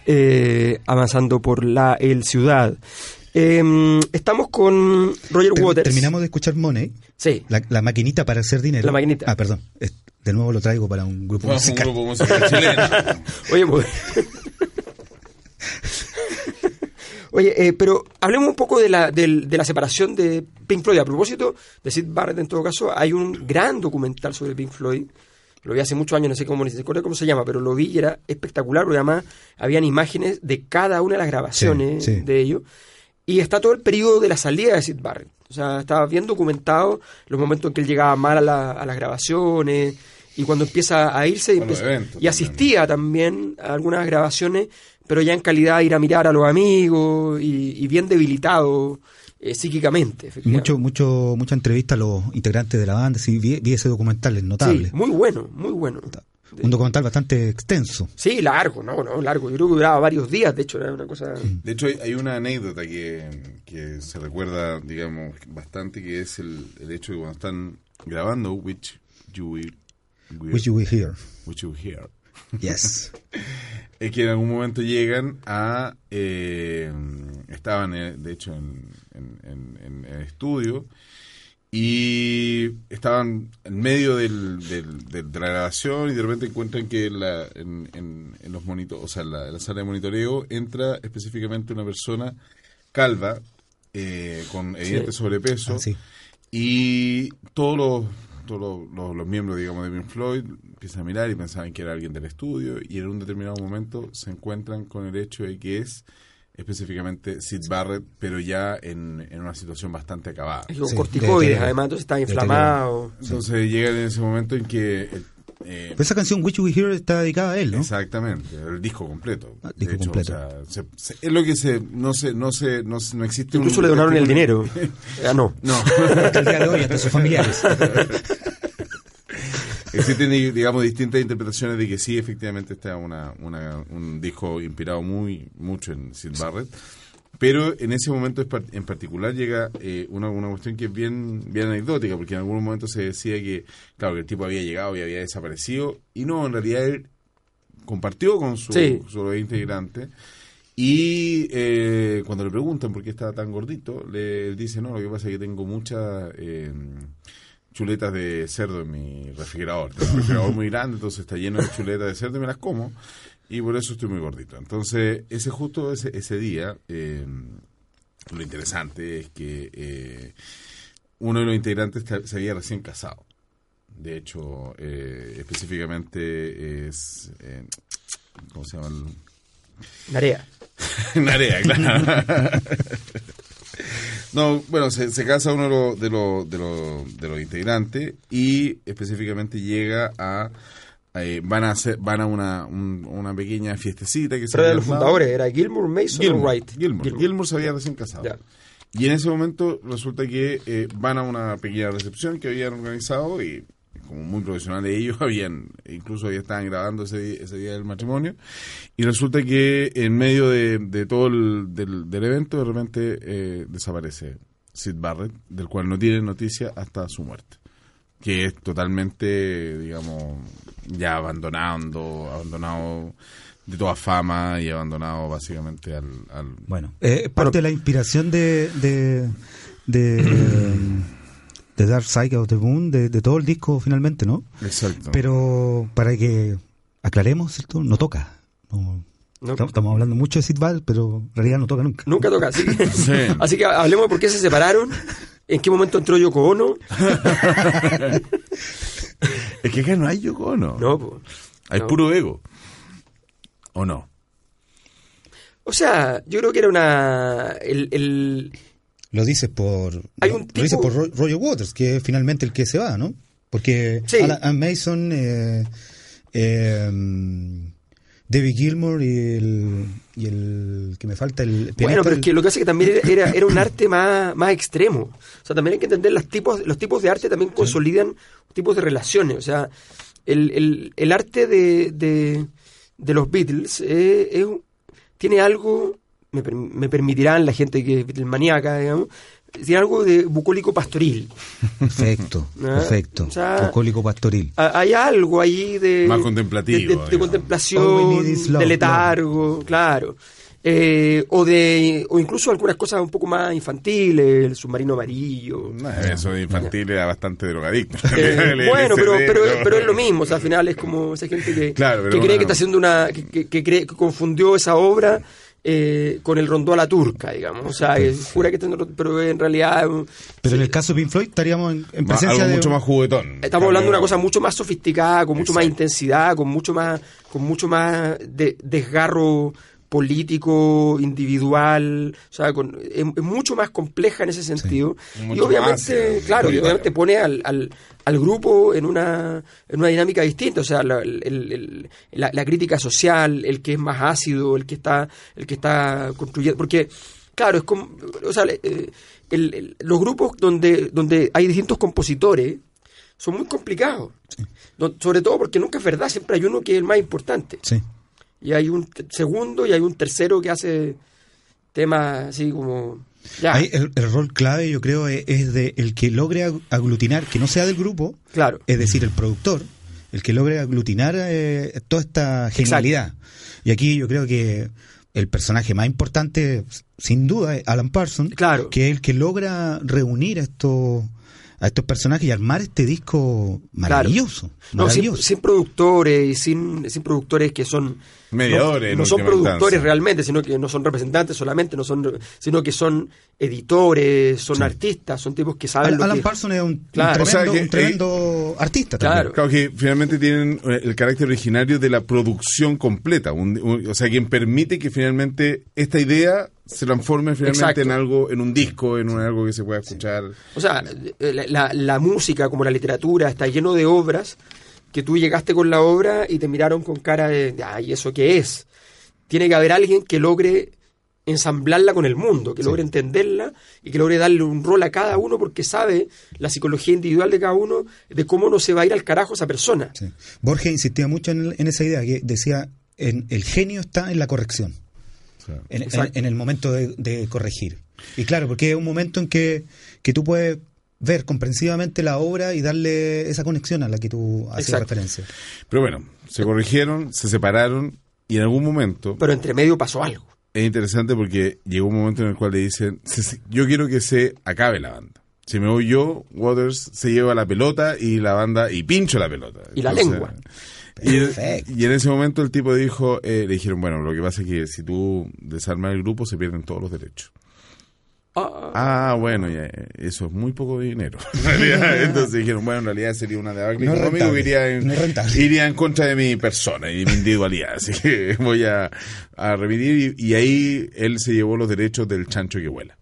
Speaker 2: eh, avanzando por la el ciudad. Em, estamos con Roger
Speaker 4: Ter-
Speaker 2: Waters.
Speaker 4: Terminamos de escuchar Money,
Speaker 2: Sí.
Speaker 4: la, la maquinita para hacer dinero.
Speaker 2: La maquinita.
Speaker 4: Ah, perdón. De nuevo lo traigo para un grupo
Speaker 3: un
Speaker 4: musical.
Speaker 3: grupo musical chileno.
Speaker 2: Oye, pues- Oye, eh, pero hablemos un poco de la, del- de la separación de Pink Floyd. A propósito de Sid Barrett, en todo caso, hay un gran documental sobre Pink Floyd. Lo vi hace muchos años, no sé cómo ni se cómo se llama, pero lo vi y era espectacular, porque además habían imágenes de cada una de las grabaciones
Speaker 4: Sí, sí.
Speaker 2: de ellos. Y está todo el periodo de la salida de Sid Barrett. O sea, estaba bien documentado los momentos en que él llegaba mal a, la- a las grabaciones y cuando empieza a irse empieza- y asistía también a algunas grabaciones, pero ya en calidad de ir a mirar a los amigos y, y bien debilitado eh, psíquicamente. efectivamente.
Speaker 4: Mucho, mucho, mucha entrevista a los integrantes de la banda. Sí, vi, vi ese documental, es notable.
Speaker 2: Sí, muy bueno, muy bueno.
Speaker 4: Un documental bastante extenso.
Speaker 2: Sí, largo, no, no, largo. Yo creo que duraba varios días, de hecho, era una cosa...
Speaker 3: De hecho, hay, hay una anécdota que, que se recuerda, digamos, bastante, que es el, el hecho de que cuando están grabando Which You Will,
Speaker 4: Which you will hear.
Speaker 3: Which You Hear,
Speaker 4: Yes.
Speaker 3: es que en algún momento llegan a... eh, estaban, eh, de hecho, en, en- en- en el estudio y estaban en medio del, del- del- de la grabación y de repente encuentran que la- en, los monito- o sea, en la, sala de monitoreo entra específicamente una persona calva eh, con evidente sobrepeso
Speaker 4: Ah, sí.
Speaker 3: y todos los todos los, los- los miembros digamos de Pink Floyd empiezan a mirar y pensaban que era alguien del estudio y en un determinado momento se encuentran con el hecho de que es específicamente Sid Barrett pero ya en, en una situación bastante acabada.
Speaker 2: Con
Speaker 4: Sí,
Speaker 2: corticoides,
Speaker 4: de-
Speaker 2: además, entonces
Speaker 4: de-
Speaker 2: inflamado.
Speaker 3: entonces llegan en ese momento en que eh,
Speaker 4: esa canción Which You Will Hear está dedicada a él, ¿no?
Speaker 3: Exactamente, el disco completo.
Speaker 4: Ah,
Speaker 3: De
Speaker 4: disco
Speaker 3: hecho,
Speaker 4: completo.
Speaker 3: o sea, se- se- es lo que se no se no se no, se- no existe un
Speaker 2: Incluso le donaron el dinero. Ah, no.
Speaker 3: No.
Speaker 4: Hasta el día de hoy, hasta sus familiares.
Speaker 3: Existen, digamos, distintas interpretaciones de que sí, efectivamente, está una, una- un disco inspirado muy mucho en Sid Barrett. Pero en ese momento en particular llega eh, una, una cuestión que es bien, bien anecdótica, porque en algún momento se decía que, claro, que el tipo había llegado y había desaparecido, y no, en realidad él compartió con su,
Speaker 2: Sí.
Speaker 3: su integrante. Y eh, cuando le preguntan por qué estaba tan gordito, le él dice, no, lo que pasa es que tengo muchas eh, chuletas de cerdo en mi refrigerador. Tengo un refrigerador muy grande, entonces está lleno de chuletas de cerdo y me las como. Y por eso estoy muy gordito. Entonces, ese justo ese, ese día, eh, lo interesante es que eh, uno de los integrantes se había recién casado. De hecho, eh, específicamente es... eh, ¿Cómo se llama? el-
Speaker 2: Narea.
Speaker 3: Narea, claro. No, bueno, se, se casa uno de los, de, los, de, los, de los integrantes y específicamente llega a... eh, van a hacer, van a una, un- una pequeña fiestecita que se
Speaker 2: Pero de
Speaker 3: había
Speaker 2: los fundadores, ¿era Gilmour, Mason
Speaker 3: Gilmour,
Speaker 2: Wright?
Speaker 3: Gilmour. Gilmour se había recién casado. Y en ese momento resulta que eh, van a una pequeña recepción que habían organizado y como muy profesionales ellos habían incluso ya estaban grabando ese, ese día del matrimonio y resulta que en medio de, de todo el del, del evento de repente eh, desaparece Sid Barrett del cual no tienen noticia hasta su muerte que es totalmente digamos ya abandonando abandonado de toda fama y abandonado básicamente al, al
Speaker 4: Bueno, eh, parte de la inspiración de, de, de, de Dark Side of the Moon, de, de todo el disco finalmente, ¿no?
Speaker 3: exacto
Speaker 4: Pero para que aclaremos, ¿cierto? No toca. No-
Speaker 2: No.
Speaker 4: estamos, estamos hablando mucho de Sid pero en realidad no toca nunca.
Speaker 2: Nunca toca, así que,
Speaker 3: Sí.
Speaker 2: así que hablemos de por qué se separaron, en qué momento entró Yoko Ono.
Speaker 3: Es que acá no hay Yoko Ono.
Speaker 2: No, po.
Speaker 3: Hay
Speaker 2: no.
Speaker 3: puro ego. ¿O no?
Speaker 2: O sea, yo creo que era una... El, el-
Speaker 4: Lo dices por
Speaker 2: Hay
Speaker 4: lo,
Speaker 2: un
Speaker 4: lo dices
Speaker 2: tipo-
Speaker 4: por Ro- Roger Waters, que es finalmente el que se va, ¿no? Porque
Speaker 2: Sí.
Speaker 4: Alan Alan Mason, eh, eh, David Gilmour y el, y el que me falta el
Speaker 2: Bueno,
Speaker 4: pianista,
Speaker 2: pero es que lo que hace que también era, era, un arte más, más extremo. O sea, también hay que entender los tipos, los tipos de arte también consolidan tipos de relaciones. O sea, el, el, el arte de, de, de los Beatles eh, es tiene algo, me, me permitirán la gente que es Beatlesmaníaca, digamos, tiene algo de bucólico pastoril.
Speaker 4: Perfecto,
Speaker 2: Ah,
Speaker 4: perfecto.
Speaker 2: o sea,
Speaker 4: Bucólico pastoril.
Speaker 2: Ha- Hay algo ahí de...
Speaker 3: Más contemplativo,
Speaker 2: De, de- de contemplación,
Speaker 4: love,
Speaker 2: de letargo, claro. Eh, o de o incluso algunas cosas un poco más infantiles, el submarino amarillo.
Speaker 3: No, eso de infantil era bastante drogadicto.
Speaker 2: Eh, bueno, pero, pero, pero es lo mismo, o sea, al final es como esa gente que,
Speaker 3: Claro,
Speaker 2: que cree
Speaker 3: bueno.
Speaker 2: que está haciendo una, que, que- que cree que confundió esa obra eh, con el rondó a la turca, digamos, o sea, es, jura que está pero en realidad eh,
Speaker 4: Pero en el caso de Pink Floyd estaríamos en, en presencia
Speaker 3: algo
Speaker 4: de...
Speaker 3: mucho más juguetón.
Speaker 2: Estamos hablando de una cosa mucho más sofisticada, con mucho más intensidad, con mucho más, con mucho más de- desgarro político, individual, o sea, con- es, es mucho más compleja en ese sentido. Y obviamente,
Speaker 3: más,
Speaker 2: claro, y obviamente pone al, al, al grupo en una, en una dinámica distinta, o sea, la, el- el- la- la crítica social, el que es más ácido, el que está, el que está construyendo, porque claro, es como, o sea, eh, el- el- los grupos donde, donde hay distintos compositores, son muy complicados. No- sobre todo porque nunca es verdad, siempre hay uno que es el más importante.
Speaker 4: Sí.
Speaker 2: Y hay un segundo y hay un tercero que hace temas así como... Ya,
Speaker 4: Ahí el, el rol clave, yo creo, es, es de el que logre ag- aglutinar, que no sea del grupo,
Speaker 2: claro.
Speaker 4: es decir, el productor, el que logre aglutinar eh, toda esta genialidad. Y aquí yo creo que el personaje más importante, sin duda, es Alan Parsons,
Speaker 2: Claro.
Speaker 4: que es el que logra reunir a estos, a estos personajes y armar este disco maravilloso.
Speaker 2: No, sin,
Speaker 4: maravilloso.
Speaker 2: sin productores y sin, sin productores que son...
Speaker 3: Mediadores,
Speaker 2: No, son productores
Speaker 3: instancia.
Speaker 2: realmente, sino que no son representantes solamente, no son, sino que son editores, son artistas, son tipos que saben
Speaker 4: Al-
Speaker 2: lo
Speaker 4: Alan
Speaker 2: que...
Speaker 4: Parsons es un, un
Speaker 2: Claro.
Speaker 3: O sea
Speaker 4: tremendo,
Speaker 3: que,
Speaker 4: un tremendo artista
Speaker 2: Claro.
Speaker 4: también.
Speaker 3: Claro que finalmente tienen eh, el carácter originario de la producción completa, un- un- o sea, quien permite que finalmente esta idea se transforme finalmente
Speaker 2: Exacto.
Speaker 3: en algo, en un disco, en un- algo que se pueda escuchar.
Speaker 2: O sea, eh, la, la- la música como la literatura está lleno de obras que tú llegaste con la obra y te miraron con cara de, ay, ¿eso qué es? Tiene que haber alguien que logre ensamblarla con el mundo, que logre entenderla y que logre darle un rol a cada uno porque sabe la psicología individual de cada uno de cómo no se va a ir al carajo esa persona.
Speaker 4: Sí. Borges insistía mucho en, en esa idea, que decía, en, el genio está en la corrección, en, en-
Speaker 2: Exacto.
Speaker 4: en el momento de, de corregir. Y claro, porque es un momento en que, que tú puedes ver comprensivamente la obra y darle esa conexión a la que tú hacías
Speaker 2: Exacto.
Speaker 4: referencia.
Speaker 3: Pero bueno, se corrigieron, se separaron y en algún momento
Speaker 2: Pero entre medio pasó algo.
Speaker 3: es interesante porque llegó un momento en el cual le dicen, "Se- se- yo quiero que se acabe la banda. Si me voy yo, Waters se lleva la pelota y la banda, y pincho la pelota.
Speaker 2: Y la lengua.
Speaker 3: Y,
Speaker 4: Perfecto.
Speaker 3: y en ese momento el tipo dijo, eh, le dijeron, bueno, lo que pasa es que si tú desarmas el grupo se pierden todos los derechos.
Speaker 2: Ah,
Speaker 3: Ah, bueno, ya, eso es muy poco dinero. Entonces dijeron, bueno, en realidad sería una debacle
Speaker 4: No
Speaker 3: que
Speaker 4: rentable,
Speaker 3: iría en,
Speaker 4: no
Speaker 3: iría en contra de mi persona y de mi individualidad. Así que voy a, a remitir y, y ahí él se llevó los derechos del chancho que vuela.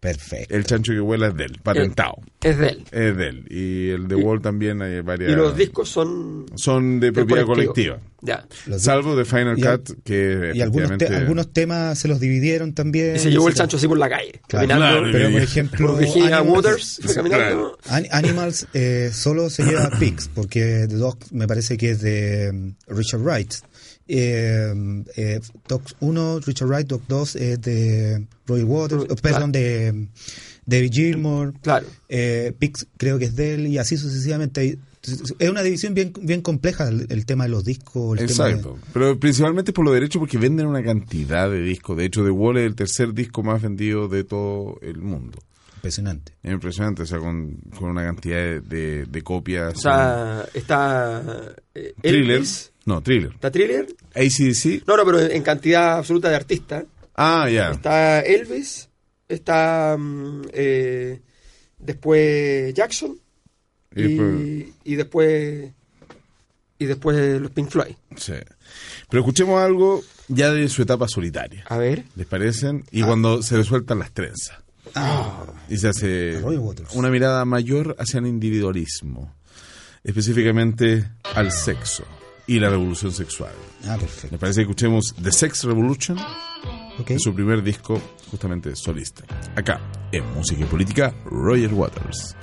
Speaker 4: Perfecto.
Speaker 3: El chancho que vuela es de él, patentado.
Speaker 2: es de él.
Speaker 3: Es de él. Y el de Wall también hay varias...
Speaker 2: Y los discos son
Speaker 3: son de propiedad
Speaker 2: colectivo.
Speaker 3: colectiva.
Speaker 2: Ya.
Speaker 4: Los
Speaker 3: Salvo de Final
Speaker 4: Y
Speaker 3: Cut, que
Speaker 4: Y algunos, te- algunos temas se los dividieron también.
Speaker 2: Y se llevó el chancho así por la calle,
Speaker 4: Claro,
Speaker 2: caminando.
Speaker 3: claro,
Speaker 4: Pero por ejemplo,
Speaker 2: Virginia Waters, fue caminando.
Speaker 4: An- Animals eh, solo se lleva Pigs, porque The Dog me parece que es de mm, Richard Wright. Eh, eh, Dog 1, Richard Wright, Dog 2 es de Roy Waters, oh, perdón, de David Gilmour.
Speaker 2: Claro.
Speaker 4: Eh, Pigs creo que es de él y así sucesivamente. Es una división bien, bien compleja el, el tema de los discos. El tema de-
Speaker 3: Exacto. Pero principalmente por los derechos, porque venden una cantidad de discos. De hecho, The Wall es el tercer disco más vendido de todo el mundo.
Speaker 4: impresionante.
Speaker 3: Es impresionante, o sea, con, con una cantidad de, de- de copias.
Speaker 2: O sea, está eh,
Speaker 3: Thriller.
Speaker 2: Elvis,
Speaker 3: No, Thriller.
Speaker 2: está Thriller.
Speaker 3: ACDC.
Speaker 2: No, no, pero en cantidad absoluta de artistas.
Speaker 3: Ah, ya.
Speaker 2: Está Elvis, está mm, eh, después Jackson
Speaker 3: Y
Speaker 2: y,
Speaker 3: después-
Speaker 2: y después y después los Pink Floyd.
Speaker 3: Sí. Pero escuchemos algo ya de su etapa solitaria.
Speaker 2: A ver.
Speaker 3: ¿Les parecen? Y cuando se le sueltan las trenzas. Y se hace una mirada mayor hacia el individualismo, específicamente al sexo y la revolución sexual.
Speaker 4: Ah, perfecto.
Speaker 3: Me parece que escuchemos The Sex Revolution, su primer disco justamente solista. Acá, en Música y Política, Roger Waters.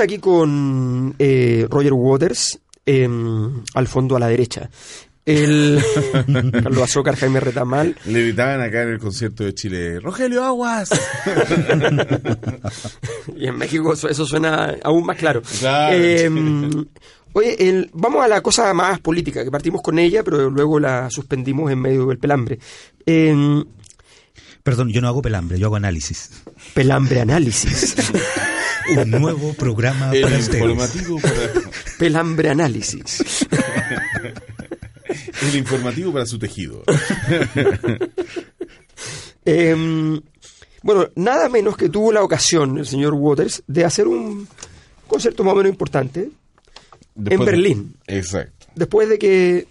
Speaker 2: Aquí con eh, Roger Waters, eh, al fondo a la derecha. El Carlos Azócar, Jaime Retamal.
Speaker 3: Le gritaban acá en el concierto de Chile, Rogelio Aguas.
Speaker 2: Y en México eso, eso suena aún más claro.
Speaker 3: Claro.
Speaker 2: Eh, oye, el- vamos a la cosa más política, que partimos con ella, pero luego la suspendimos en medio del pelambre. Eh,
Speaker 4: Perdón, yo no hago pelambre, yo hago análisis.
Speaker 2: pelambre análisis.
Speaker 4: Un nuevo programa
Speaker 3: el
Speaker 4: para ustedes.
Speaker 3: informativo para,
Speaker 2: pelambre análisis.
Speaker 3: el informativo para su tejido.
Speaker 2: Eh, bueno, nada menos que tuvo la ocasión el señor Waters de hacer un concierto más o menos importante
Speaker 3: Después de-
Speaker 2: Berlín.
Speaker 3: Exacto.
Speaker 2: después de que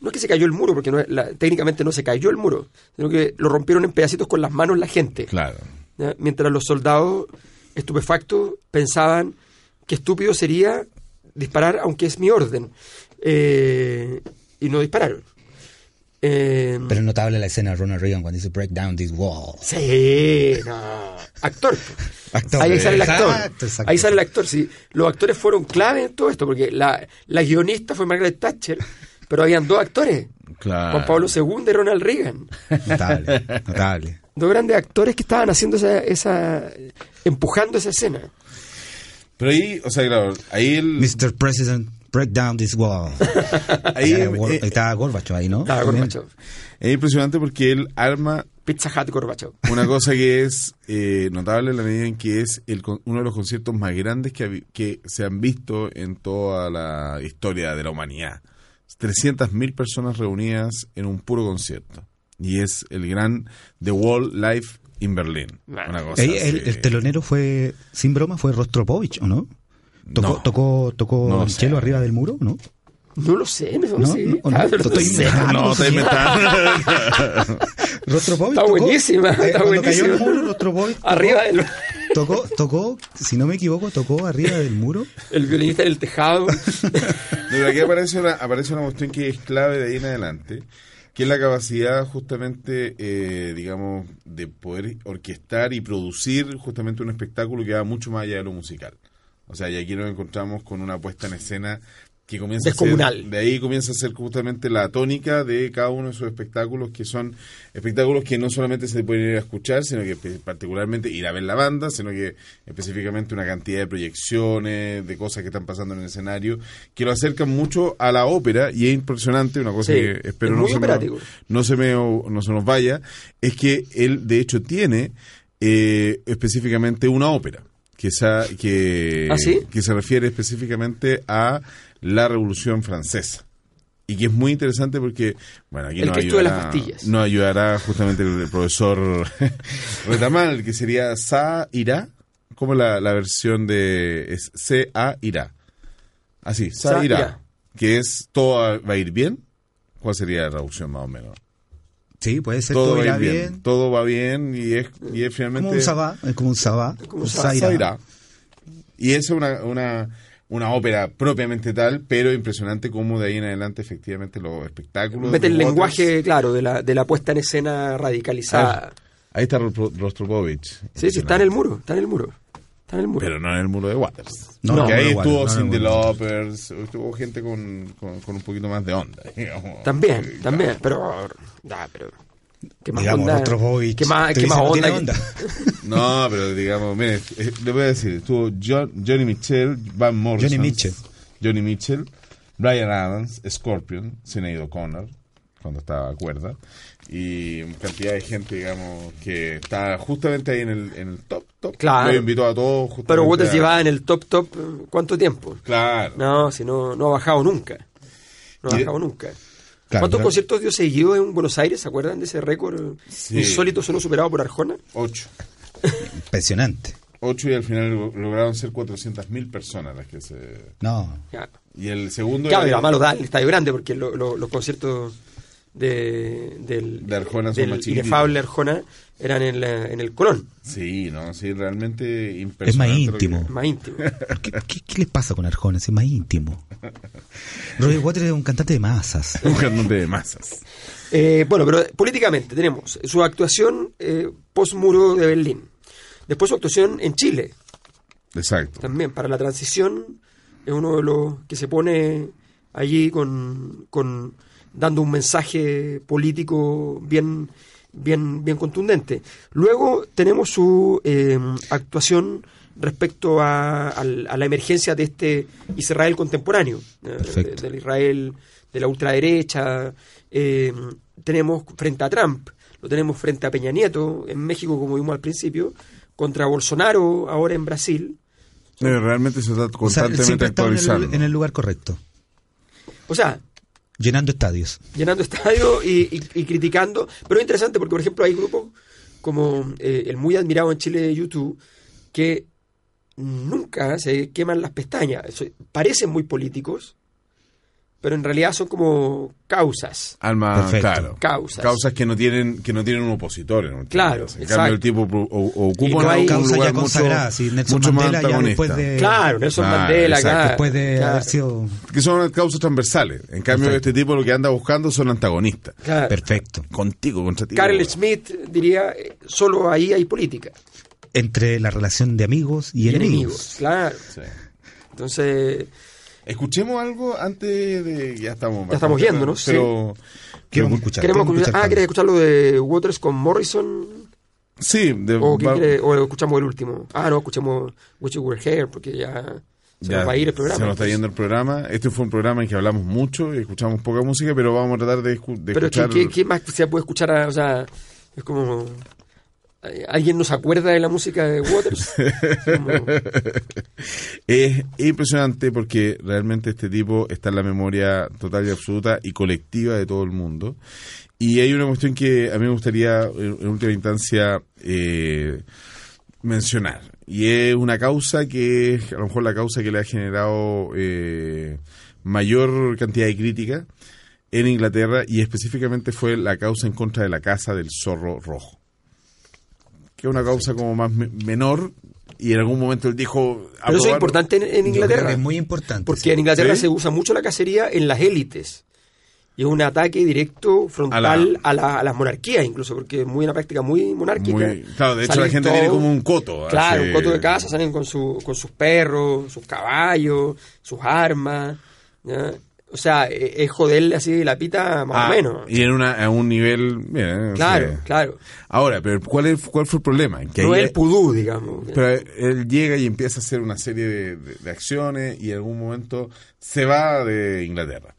Speaker 2: no es que se cayó el muro, porque no la- técnicamente no se cayó el muro, sino que lo rompieron en pedacitos con las manos la gente.
Speaker 3: Claro.
Speaker 2: ¿ya? Mientras los soldados estupefactos pensaban que estúpido sería disparar aunque es mi orden. Eh, y no dispararon. Eh,
Speaker 4: Pero es notable la escena de Ronald Reagan cuando dice break down these walls.
Speaker 2: Sí, no. Actor.
Speaker 4: Actor.
Speaker 2: Ahí sale el actor.
Speaker 4: Exacto, exacto.
Speaker 2: Ahí sale el actor, sí. Los actores fueron clave en todo esto, porque la, la guionista fue Margaret Thatcher, pero habían dos actores.
Speaker 3: Claro.
Speaker 2: Juan Pablo II y Ronald Reagan.
Speaker 4: Notable, notable.
Speaker 2: Dos grandes actores que estaban haciendo esa, esa empujando esa escena.
Speaker 3: Pero ahí, o sea, claro, ahí el,
Speaker 4: Mr. President, break down this wall.
Speaker 3: ahí,
Speaker 4: Gor-
Speaker 3: eh,
Speaker 4: ahí estaba Gorbachev ahí, ¿no?
Speaker 2: Estaba. Gorbachev.
Speaker 3: es impresionante porque él arma
Speaker 2: Pizza Hut Gorbachev.
Speaker 3: una cosa que es eh, notable en la medida en que es el, con- uno de los conciertos más grandes que, que se han visto en toda la historia de la humanidad. 300.000 personas reunidas en un puro concierto. Y es el gran The Wall Live in Berlin. Una cosa
Speaker 4: el,
Speaker 3: así.
Speaker 4: el telonero fue, sin broma, fue Rostropovich, ¿o no? ¿Tocó,
Speaker 3: No.
Speaker 4: tocó, tocó
Speaker 3: No
Speaker 4: el
Speaker 3: sé.
Speaker 4: chelo arriba del muro, no?
Speaker 2: No lo sé, no,
Speaker 4: No,
Speaker 2: sé.
Speaker 4: no, no,
Speaker 2: Ah,
Speaker 4: estoy inventando.
Speaker 3: No, está inventando.
Speaker 4: Rostropovich
Speaker 2: Está
Speaker 4: tocó-
Speaker 2: buenísima, está
Speaker 4: cuando
Speaker 2: buenísima.
Speaker 4: cayó el muro, Rostropovich tocó-
Speaker 2: Arriba del
Speaker 4: tocó, tocó, si no me equivoco, tocó arriba del muro.
Speaker 2: el violinista en el tejado.
Speaker 3: Pero aquí aparece una, aparece una cuestión que es clave de ahí en adelante, que es la capacidad justamente, eh, digamos, de poder orquestar y producir justamente un espectáculo que va mucho más allá de lo musical. O sea, y aquí nos encontramos con una puesta en escena que comienza a
Speaker 2: Descomunal.
Speaker 3: ser, de ahí comienza a ser justamente la tónica de cada uno de esos espectáculos que son espectáculos que no solamente se pueden ir a escuchar, sino que particularmente ir a ver la banda, sino que específicamente una cantidad de proyecciones, de cosas que están pasando en el escenario, que lo acercan mucho a la ópera y es impresionante, una cosa
Speaker 2: Sí,
Speaker 3: que espero
Speaker 2: es
Speaker 3: no se, me, no, se me, no se nos vaya, es que él de hecho tiene eh, específicamente una ópera. Que, esa- que,
Speaker 2: ¿Ah, sí?
Speaker 3: que se refiere específicamente a la Revolución Francesa. Y que es muy interesante porque, bueno, aquí
Speaker 2: El
Speaker 3: nos
Speaker 2: Cristo de las
Speaker 3: ayudará, nos ayudará justamente el, profesor Retamal, que sería Sa Irá, como la, la versión de es C A Irá. Así, Sa
Speaker 2: Sa
Speaker 3: Irá. que es todo va a ir bien. ¿Cuál sería la traducción más o menos?
Speaker 4: Sí, puede ser
Speaker 3: Todo
Speaker 4: todo, irá
Speaker 3: ir
Speaker 4: bien.
Speaker 3: bien. Todo va bien y es, y es finalmente...
Speaker 4: Como un sabá, es como un sabá.
Speaker 2: Como
Speaker 4: un
Speaker 2: sa-
Speaker 4: zairá.
Speaker 3: Zairá. Y es una, una, una ópera propiamente tal, pero impresionante cómo de ahí en adelante efectivamente los espectáculos...
Speaker 2: Mete el
Speaker 3: de
Speaker 2: lenguaje, claro, de la, de la puesta en escena radicalizada.
Speaker 3: Waters- Ahí está Rostro- Rostropovich.
Speaker 2: Sí, sí, está en el muro, está en el muro. Está en el muro.
Speaker 3: Pero no en el muro de Waters.
Speaker 4: No,
Speaker 3: Porque
Speaker 4: no,
Speaker 3: ahí estuvo
Speaker 4: Waters,
Speaker 3: Cindy
Speaker 4: no, no.
Speaker 3: Lauper, estuvo gente con, con, con un poquito más de onda. digamos.
Speaker 2: También,
Speaker 3: Eh,
Speaker 2: también, pero... ah, pero ¿Qué más
Speaker 4: Digamos,
Speaker 2: onda?
Speaker 4: Rostropovich.
Speaker 2: ¿Qué más, qué más
Speaker 4: no
Speaker 2: onda?
Speaker 3: No, pero digamos, mire, eh, le voy a decir, estuvo John, Johnny Mitchell, Van Morrison,
Speaker 4: Johnny Mitchell.
Speaker 3: Johnny Mitchell, Brian Adams, Scorpion, Sinead O'Connor, cuando estaba cuerda, y cantidad de gente, digamos, que está justamente ahí en el, en el top, top.
Speaker 2: Claro.
Speaker 3: Lo invitó a todos
Speaker 2: Pero Waters
Speaker 3: a-
Speaker 2: llevaba en el top top ¿cuánto tiempo?
Speaker 3: Claro.
Speaker 2: No, si no, no ha bajado nunca. No ha bajado nunca.
Speaker 4: Claro,
Speaker 2: ¿Cuántos
Speaker 4: pero-
Speaker 2: conciertos dio seguido en Buenos Aires? ¿Se acuerdan de ese récord
Speaker 3: Sí.
Speaker 2: insólito solo superado por Arjona?
Speaker 3: Ocho.
Speaker 4: Impresionante.
Speaker 3: Ocho y al final lo- lograron ser 400.000 personas las que se...
Speaker 4: No.
Speaker 3: Y el segundo...
Speaker 2: Claro, y
Speaker 3: era-
Speaker 2: además lo da el estadio grande, porque lo- lo- los conciertos de, del,
Speaker 3: De Arjona son
Speaker 2: del
Speaker 3: más
Speaker 2: inefable Arjona eran en, la- en el Colón,
Speaker 3: Sí, no, sí, realmente
Speaker 4: Es
Speaker 3: impresionante.
Speaker 4: más
Speaker 3: lo que-
Speaker 4: íntimo.
Speaker 2: más íntimo.
Speaker 4: ¿Qué, qué, qué les pasa con Arjona? Es más íntimo. Roger Waters es un cantante de masas.
Speaker 3: Un cantante de masas.
Speaker 2: Eh, bueno, pero políticamente tenemos su actuación eh, post-muro de Berlín. Después su actuación en Chile,
Speaker 3: Exacto.
Speaker 2: también para la transición, es uno de los que se pone allí con, con dando un mensaje político bien, bien, bien contundente. Luego tenemos su eh, actuación respecto a, la emergencia de este Israel contemporáneo, eh, de- del Israel de la ultraderecha. eh, tenemos frente a Trump, lo tenemos frente a Peña Nieto en México, como vimos al principio, contra Bolsonaro ahora en Brasil.
Speaker 3: Realmente se está
Speaker 4: O sea, él
Speaker 3: constantemente
Speaker 4: siempre está en
Speaker 3: actualizando.
Speaker 4: el, en el lugar correcto.
Speaker 2: O sea,
Speaker 4: Llenando estadios.
Speaker 2: llenando estadios y, y- criticando. Pero es interesante porque, por ejemplo, hay grupos como eh, el muy admirado en Chile de YouTube que nunca se queman las pestañas. Parecen muy políticos, pero en realidad son como causas.
Speaker 3: Alma,
Speaker 4: Perfecto.
Speaker 3: claro.
Speaker 2: Causas.
Speaker 3: Causas que no tienen que no tienen un opositor.
Speaker 2: Claro,
Speaker 3: En
Speaker 2: exacto.
Speaker 3: cambio, el tipo o- ocupa
Speaker 2: no
Speaker 3: un
Speaker 4: Causa
Speaker 3: lugar
Speaker 4: ya
Speaker 3: mucho,
Speaker 4: consagrada. Nelson
Speaker 3: mucho más
Speaker 4: Mandela ya
Speaker 3: antagonista.
Speaker 4: después de,
Speaker 2: Claro, Nelson
Speaker 3: Claro,
Speaker 2: Mandela, claro,
Speaker 4: después de
Speaker 2: claro,
Speaker 4: haber sido
Speaker 3: Que son causas transversales. En cambio,
Speaker 4: Perfecto.
Speaker 3: este tipo lo que anda buscando son antagonistas.
Speaker 2: claro.
Speaker 4: perfecto.
Speaker 3: Contigo, contra ti.
Speaker 2: Karl Smith diría, eh, solo ahí hay política.
Speaker 4: Entre la relación de amigos y,
Speaker 2: Y
Speaker 4: enemigos.
Speaker 2: Claro.
Speaker 3: Sí.
Speaker 2: Entonces,
Speaker 3: Escuchemos algo antes de... Ya estamos...
Speaker 2: Ya estamos yéndonos,
Speaker 3: Pero...
Speaker 4: ¿Qué vamos a escuchar?
Speaker 2: queremos
Speaker 4: que
Speaker 2: escuchar, ah, ¿querés escuchar lo de Waters con Morrison?
Speaker 3: Sí, de-
Speaker 2: ¿O, quiere- escuchamos el último? Ah, no, escuchemos Wish You Were Here, porque ya se
Speaker 3: Ya,
Speaker 2: nos va a ir el programa.
Speaker 3: Se nos está yendo el programa. Este fue un programa en que hablamos mucho y escuchamos poca música, pero vamos a tratar de, escu- de
Speaker 2: Pero
Speaker 3: escuchar...
Speaker 2: ¿qué, qué más se puede escuchar? a- o sea, es como... eh, ¿Alguien nos acuerda de la música de Waters?
Speaker 3: Es impresionante porque realmente este tipo está en la memoria total y absoluta y colectiva de todo el mundo. Y hay una cuestión que a mí me gustaría, en última instancia, eh, mencionar. Y es una causa que es a lo mejor la causa que le ha generado eh, mayor cantidad de crítica en Inglaterra y específicamente fue la causa en contra de la Casa del Zorro Rojo. Que es una causa como más me- menor y en algún momento él dijo...
Speaker 2: Pero eso es importante en, Inglaterra.
Speaker 4: es muy importante.
Speaker 2: Porque
Speaker 4: sí.
Speaker 2: en Inglaterra
Speaker 3: ¿Sí?
Speaker 2: se usa mucho la cacería en las élites. Y es un ataque directo, frontal,
Speaker 3: A la-
Speaker 2: a, la- a las monarquías, incluso, porque es muy una práctica muy monárquica.
Speaker 3: Muy- claro, de hecho
Speaker 2: Salen
Speaker 3: la gente
Speaker 2: todos-
Speaker 3: tiene como un coto.
Speaker 2: Claro,
Speaker 3: hace-
Speaker 2: un coto de casa, salen con, su, con sus perros, sus caballos, sus armas. ¿ya? O sea, e- es joderle así la pita más
Speaker 3: Ah,
Speaker 2: o menos.
Speaker 3: Y en una, a un nivel... o
Speaker 2: Claro,
Speaker 3: sea,
Speaker 2: claro.
Speaker 3: Ahora, pero ¿cuál, es, ¿cuál fue el problema? Que
Speaker 2: No el pudú, digamos.
Speaker 3: Pero él llega y empieza a hacer una serie de, de- de acciones y en algún momento se va de Inglaterra.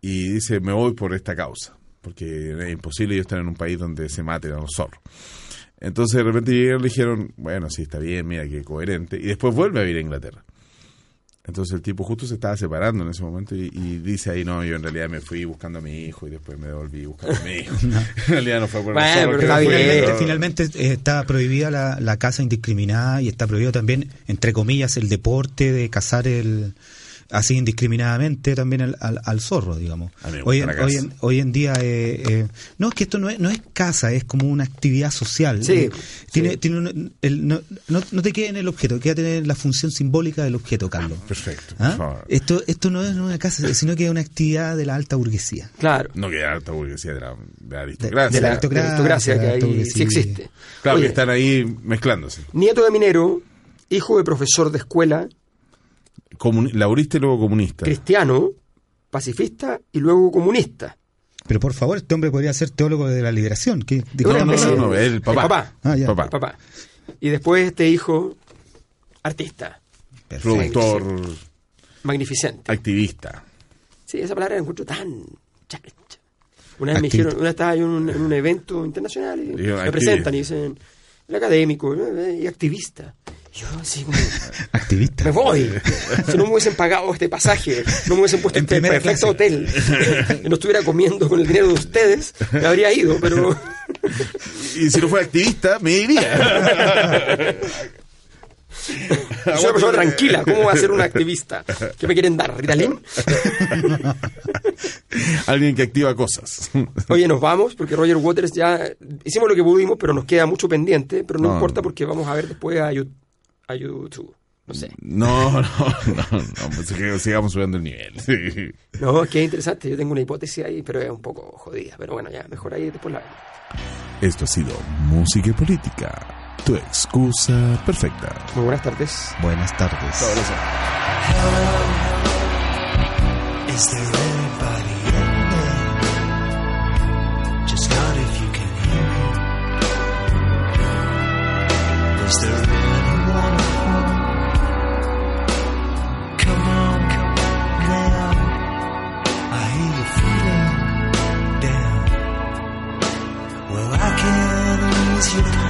Speaker 3: Y dice, me voy por esta causa. Porque es imposible yo estar en un país donde se maten a los zorros. Entonces de repente llegaron y le dijeron, bueno, sí, está bien, mira, qué coherente. Y después vuelve a ir a Inglaterra. Entonces el tipo justo se estaba separando en ese momento y, y dice ahí, no, yo en realidad me fui buscando a mi hijo y después me devolví buscando a mi hijo. en realidad no fue por
Speaker 2: Bueno, pero
Speaker 3: fue.
Speaker 4: Finalmente,
Speaker 3: pero-
Speaker 4: finalmente, eh, está prohibida la, la caza indiscriminada y está prohibido también, entre comillas, el deporte de cazar el así indiscriminadamente también al, al, al zorro, digamos. Hoy, en,
Speaker 3: la
Speaker 4: hoy,
Speaker 3: caza.
Speaker 4: en, hoy en día, eh, eh, no, es que esto no es, no es caza, es como una actividad social.
Speaker 2: Sí,
Speaker 4: Eh, tiene,
Speaker 2: sí.
Speaker 4: tiene un- el- no, no, no te quede en el objeto, quédate en la función simbólica del objeto, Carlos.
Speaker 3: Perfecto, por
Speaker 4: ¿Ah?
Speaker 3: favor.
Speaker 4: Esto, esto no es una caza, sino que es una actividad de la alta burguesía.
Speaker 2: Claro.
Speaker 3: No que alta burguesía de la, de la aristocracia.
Speaker 4: de la
Speaker 2: La
Speaker 4: aristocracia,
Speaker 2: aristocracia que
Speaker 4: la
Speaker 2: ahí sí
Speaker 4: aristocracia.
Speaker 2: existe.
Speaker 3: Claro,
Speaker 2: Oye,
Speaker 3: que están ahí mezclándose.
Speaker 2: Nieto de minero, hijo de profesor de escuela,
Speaker 3: Laurista y luego comunista.
Speaker 2: cristiano, pacifista y luego comunista.
Speaker 4: Pero por favor, este hombre podría ser teólogo de la liberación. ¿Qué, ¿De
Speaker 2: No, no,
Speaker 3: no, el papá.
Speaker 2: El papá.
Speaker 4: Ah, ya.
Speaker 3: Papá.
Speaker 2: El papá. Y después este hijo, artista.
Speaker 3: Productor,
Speaker 2: magnificente.
Speaker 3: activista.
Speaker 2: Sí, esa palabra la encuentro tan. Una vez me dijeron, una vez estaba yo en un, en un evento internacional y me
Speaker 3: activista.
Speaker 2: presentan y dicen, el académico eh, y activista. Yo así como,
Speaker 4: Activista.
Speaker 2: me voy. Si no me hubiesen pagado este pasaje, no me hubiesen puesto
Speaker 4: En
Speaker 2: este perfecto
Speaker 4: clase.
Speaker 2: hotel, y no estuviera comiendo con el dinero de ustedes, me habría ido, pero
Speaker 3: Y si no fuera activista, me iría.
Speaker 2: soy una persona tranquila. ¿Cómo va a ser un activista? ¿Qué me quieren dar? ¿Ritalin?
Speaker 3: Alguien que activa cosas.
Speaker 2: Oye, nos vamos porque Roger Waters ya hicimos lo que pudimos, pero nos queda mucho pendiente. Pero no,
Speaker 3: No.
Speaker 2: importa porque vamos a ver después a, Yu- a YouTube. No sé.
Speaker 3: No, no, no, no, pues que sigamos subiendo el nivel. Sí.
Speaker 2: No, es que es interesante. Yo tengo una hipótesis ahí, pero es un poco jodida. Pero bueno, ya, mejor ahí después la vemos.
Speaker 3: Esto ha sido Música y Política, tu excusa perfecta.
Speaker 2: Muy buenas tardes.
Speaker 4: Buenas tardes.
Speaker 5: Is there anybody in there? Just not if you can hear me. Is there can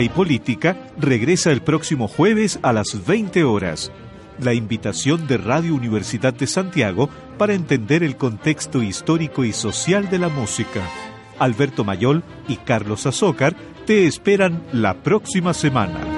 Speaker 6: Y Política regresa el próximo jueves a las 20 horas. La invitación de Radio Universidad de Santiago para entender el contexto histórico y social de la música. Alberto Mayol y Carlos Azócar te esperan la próxima semana.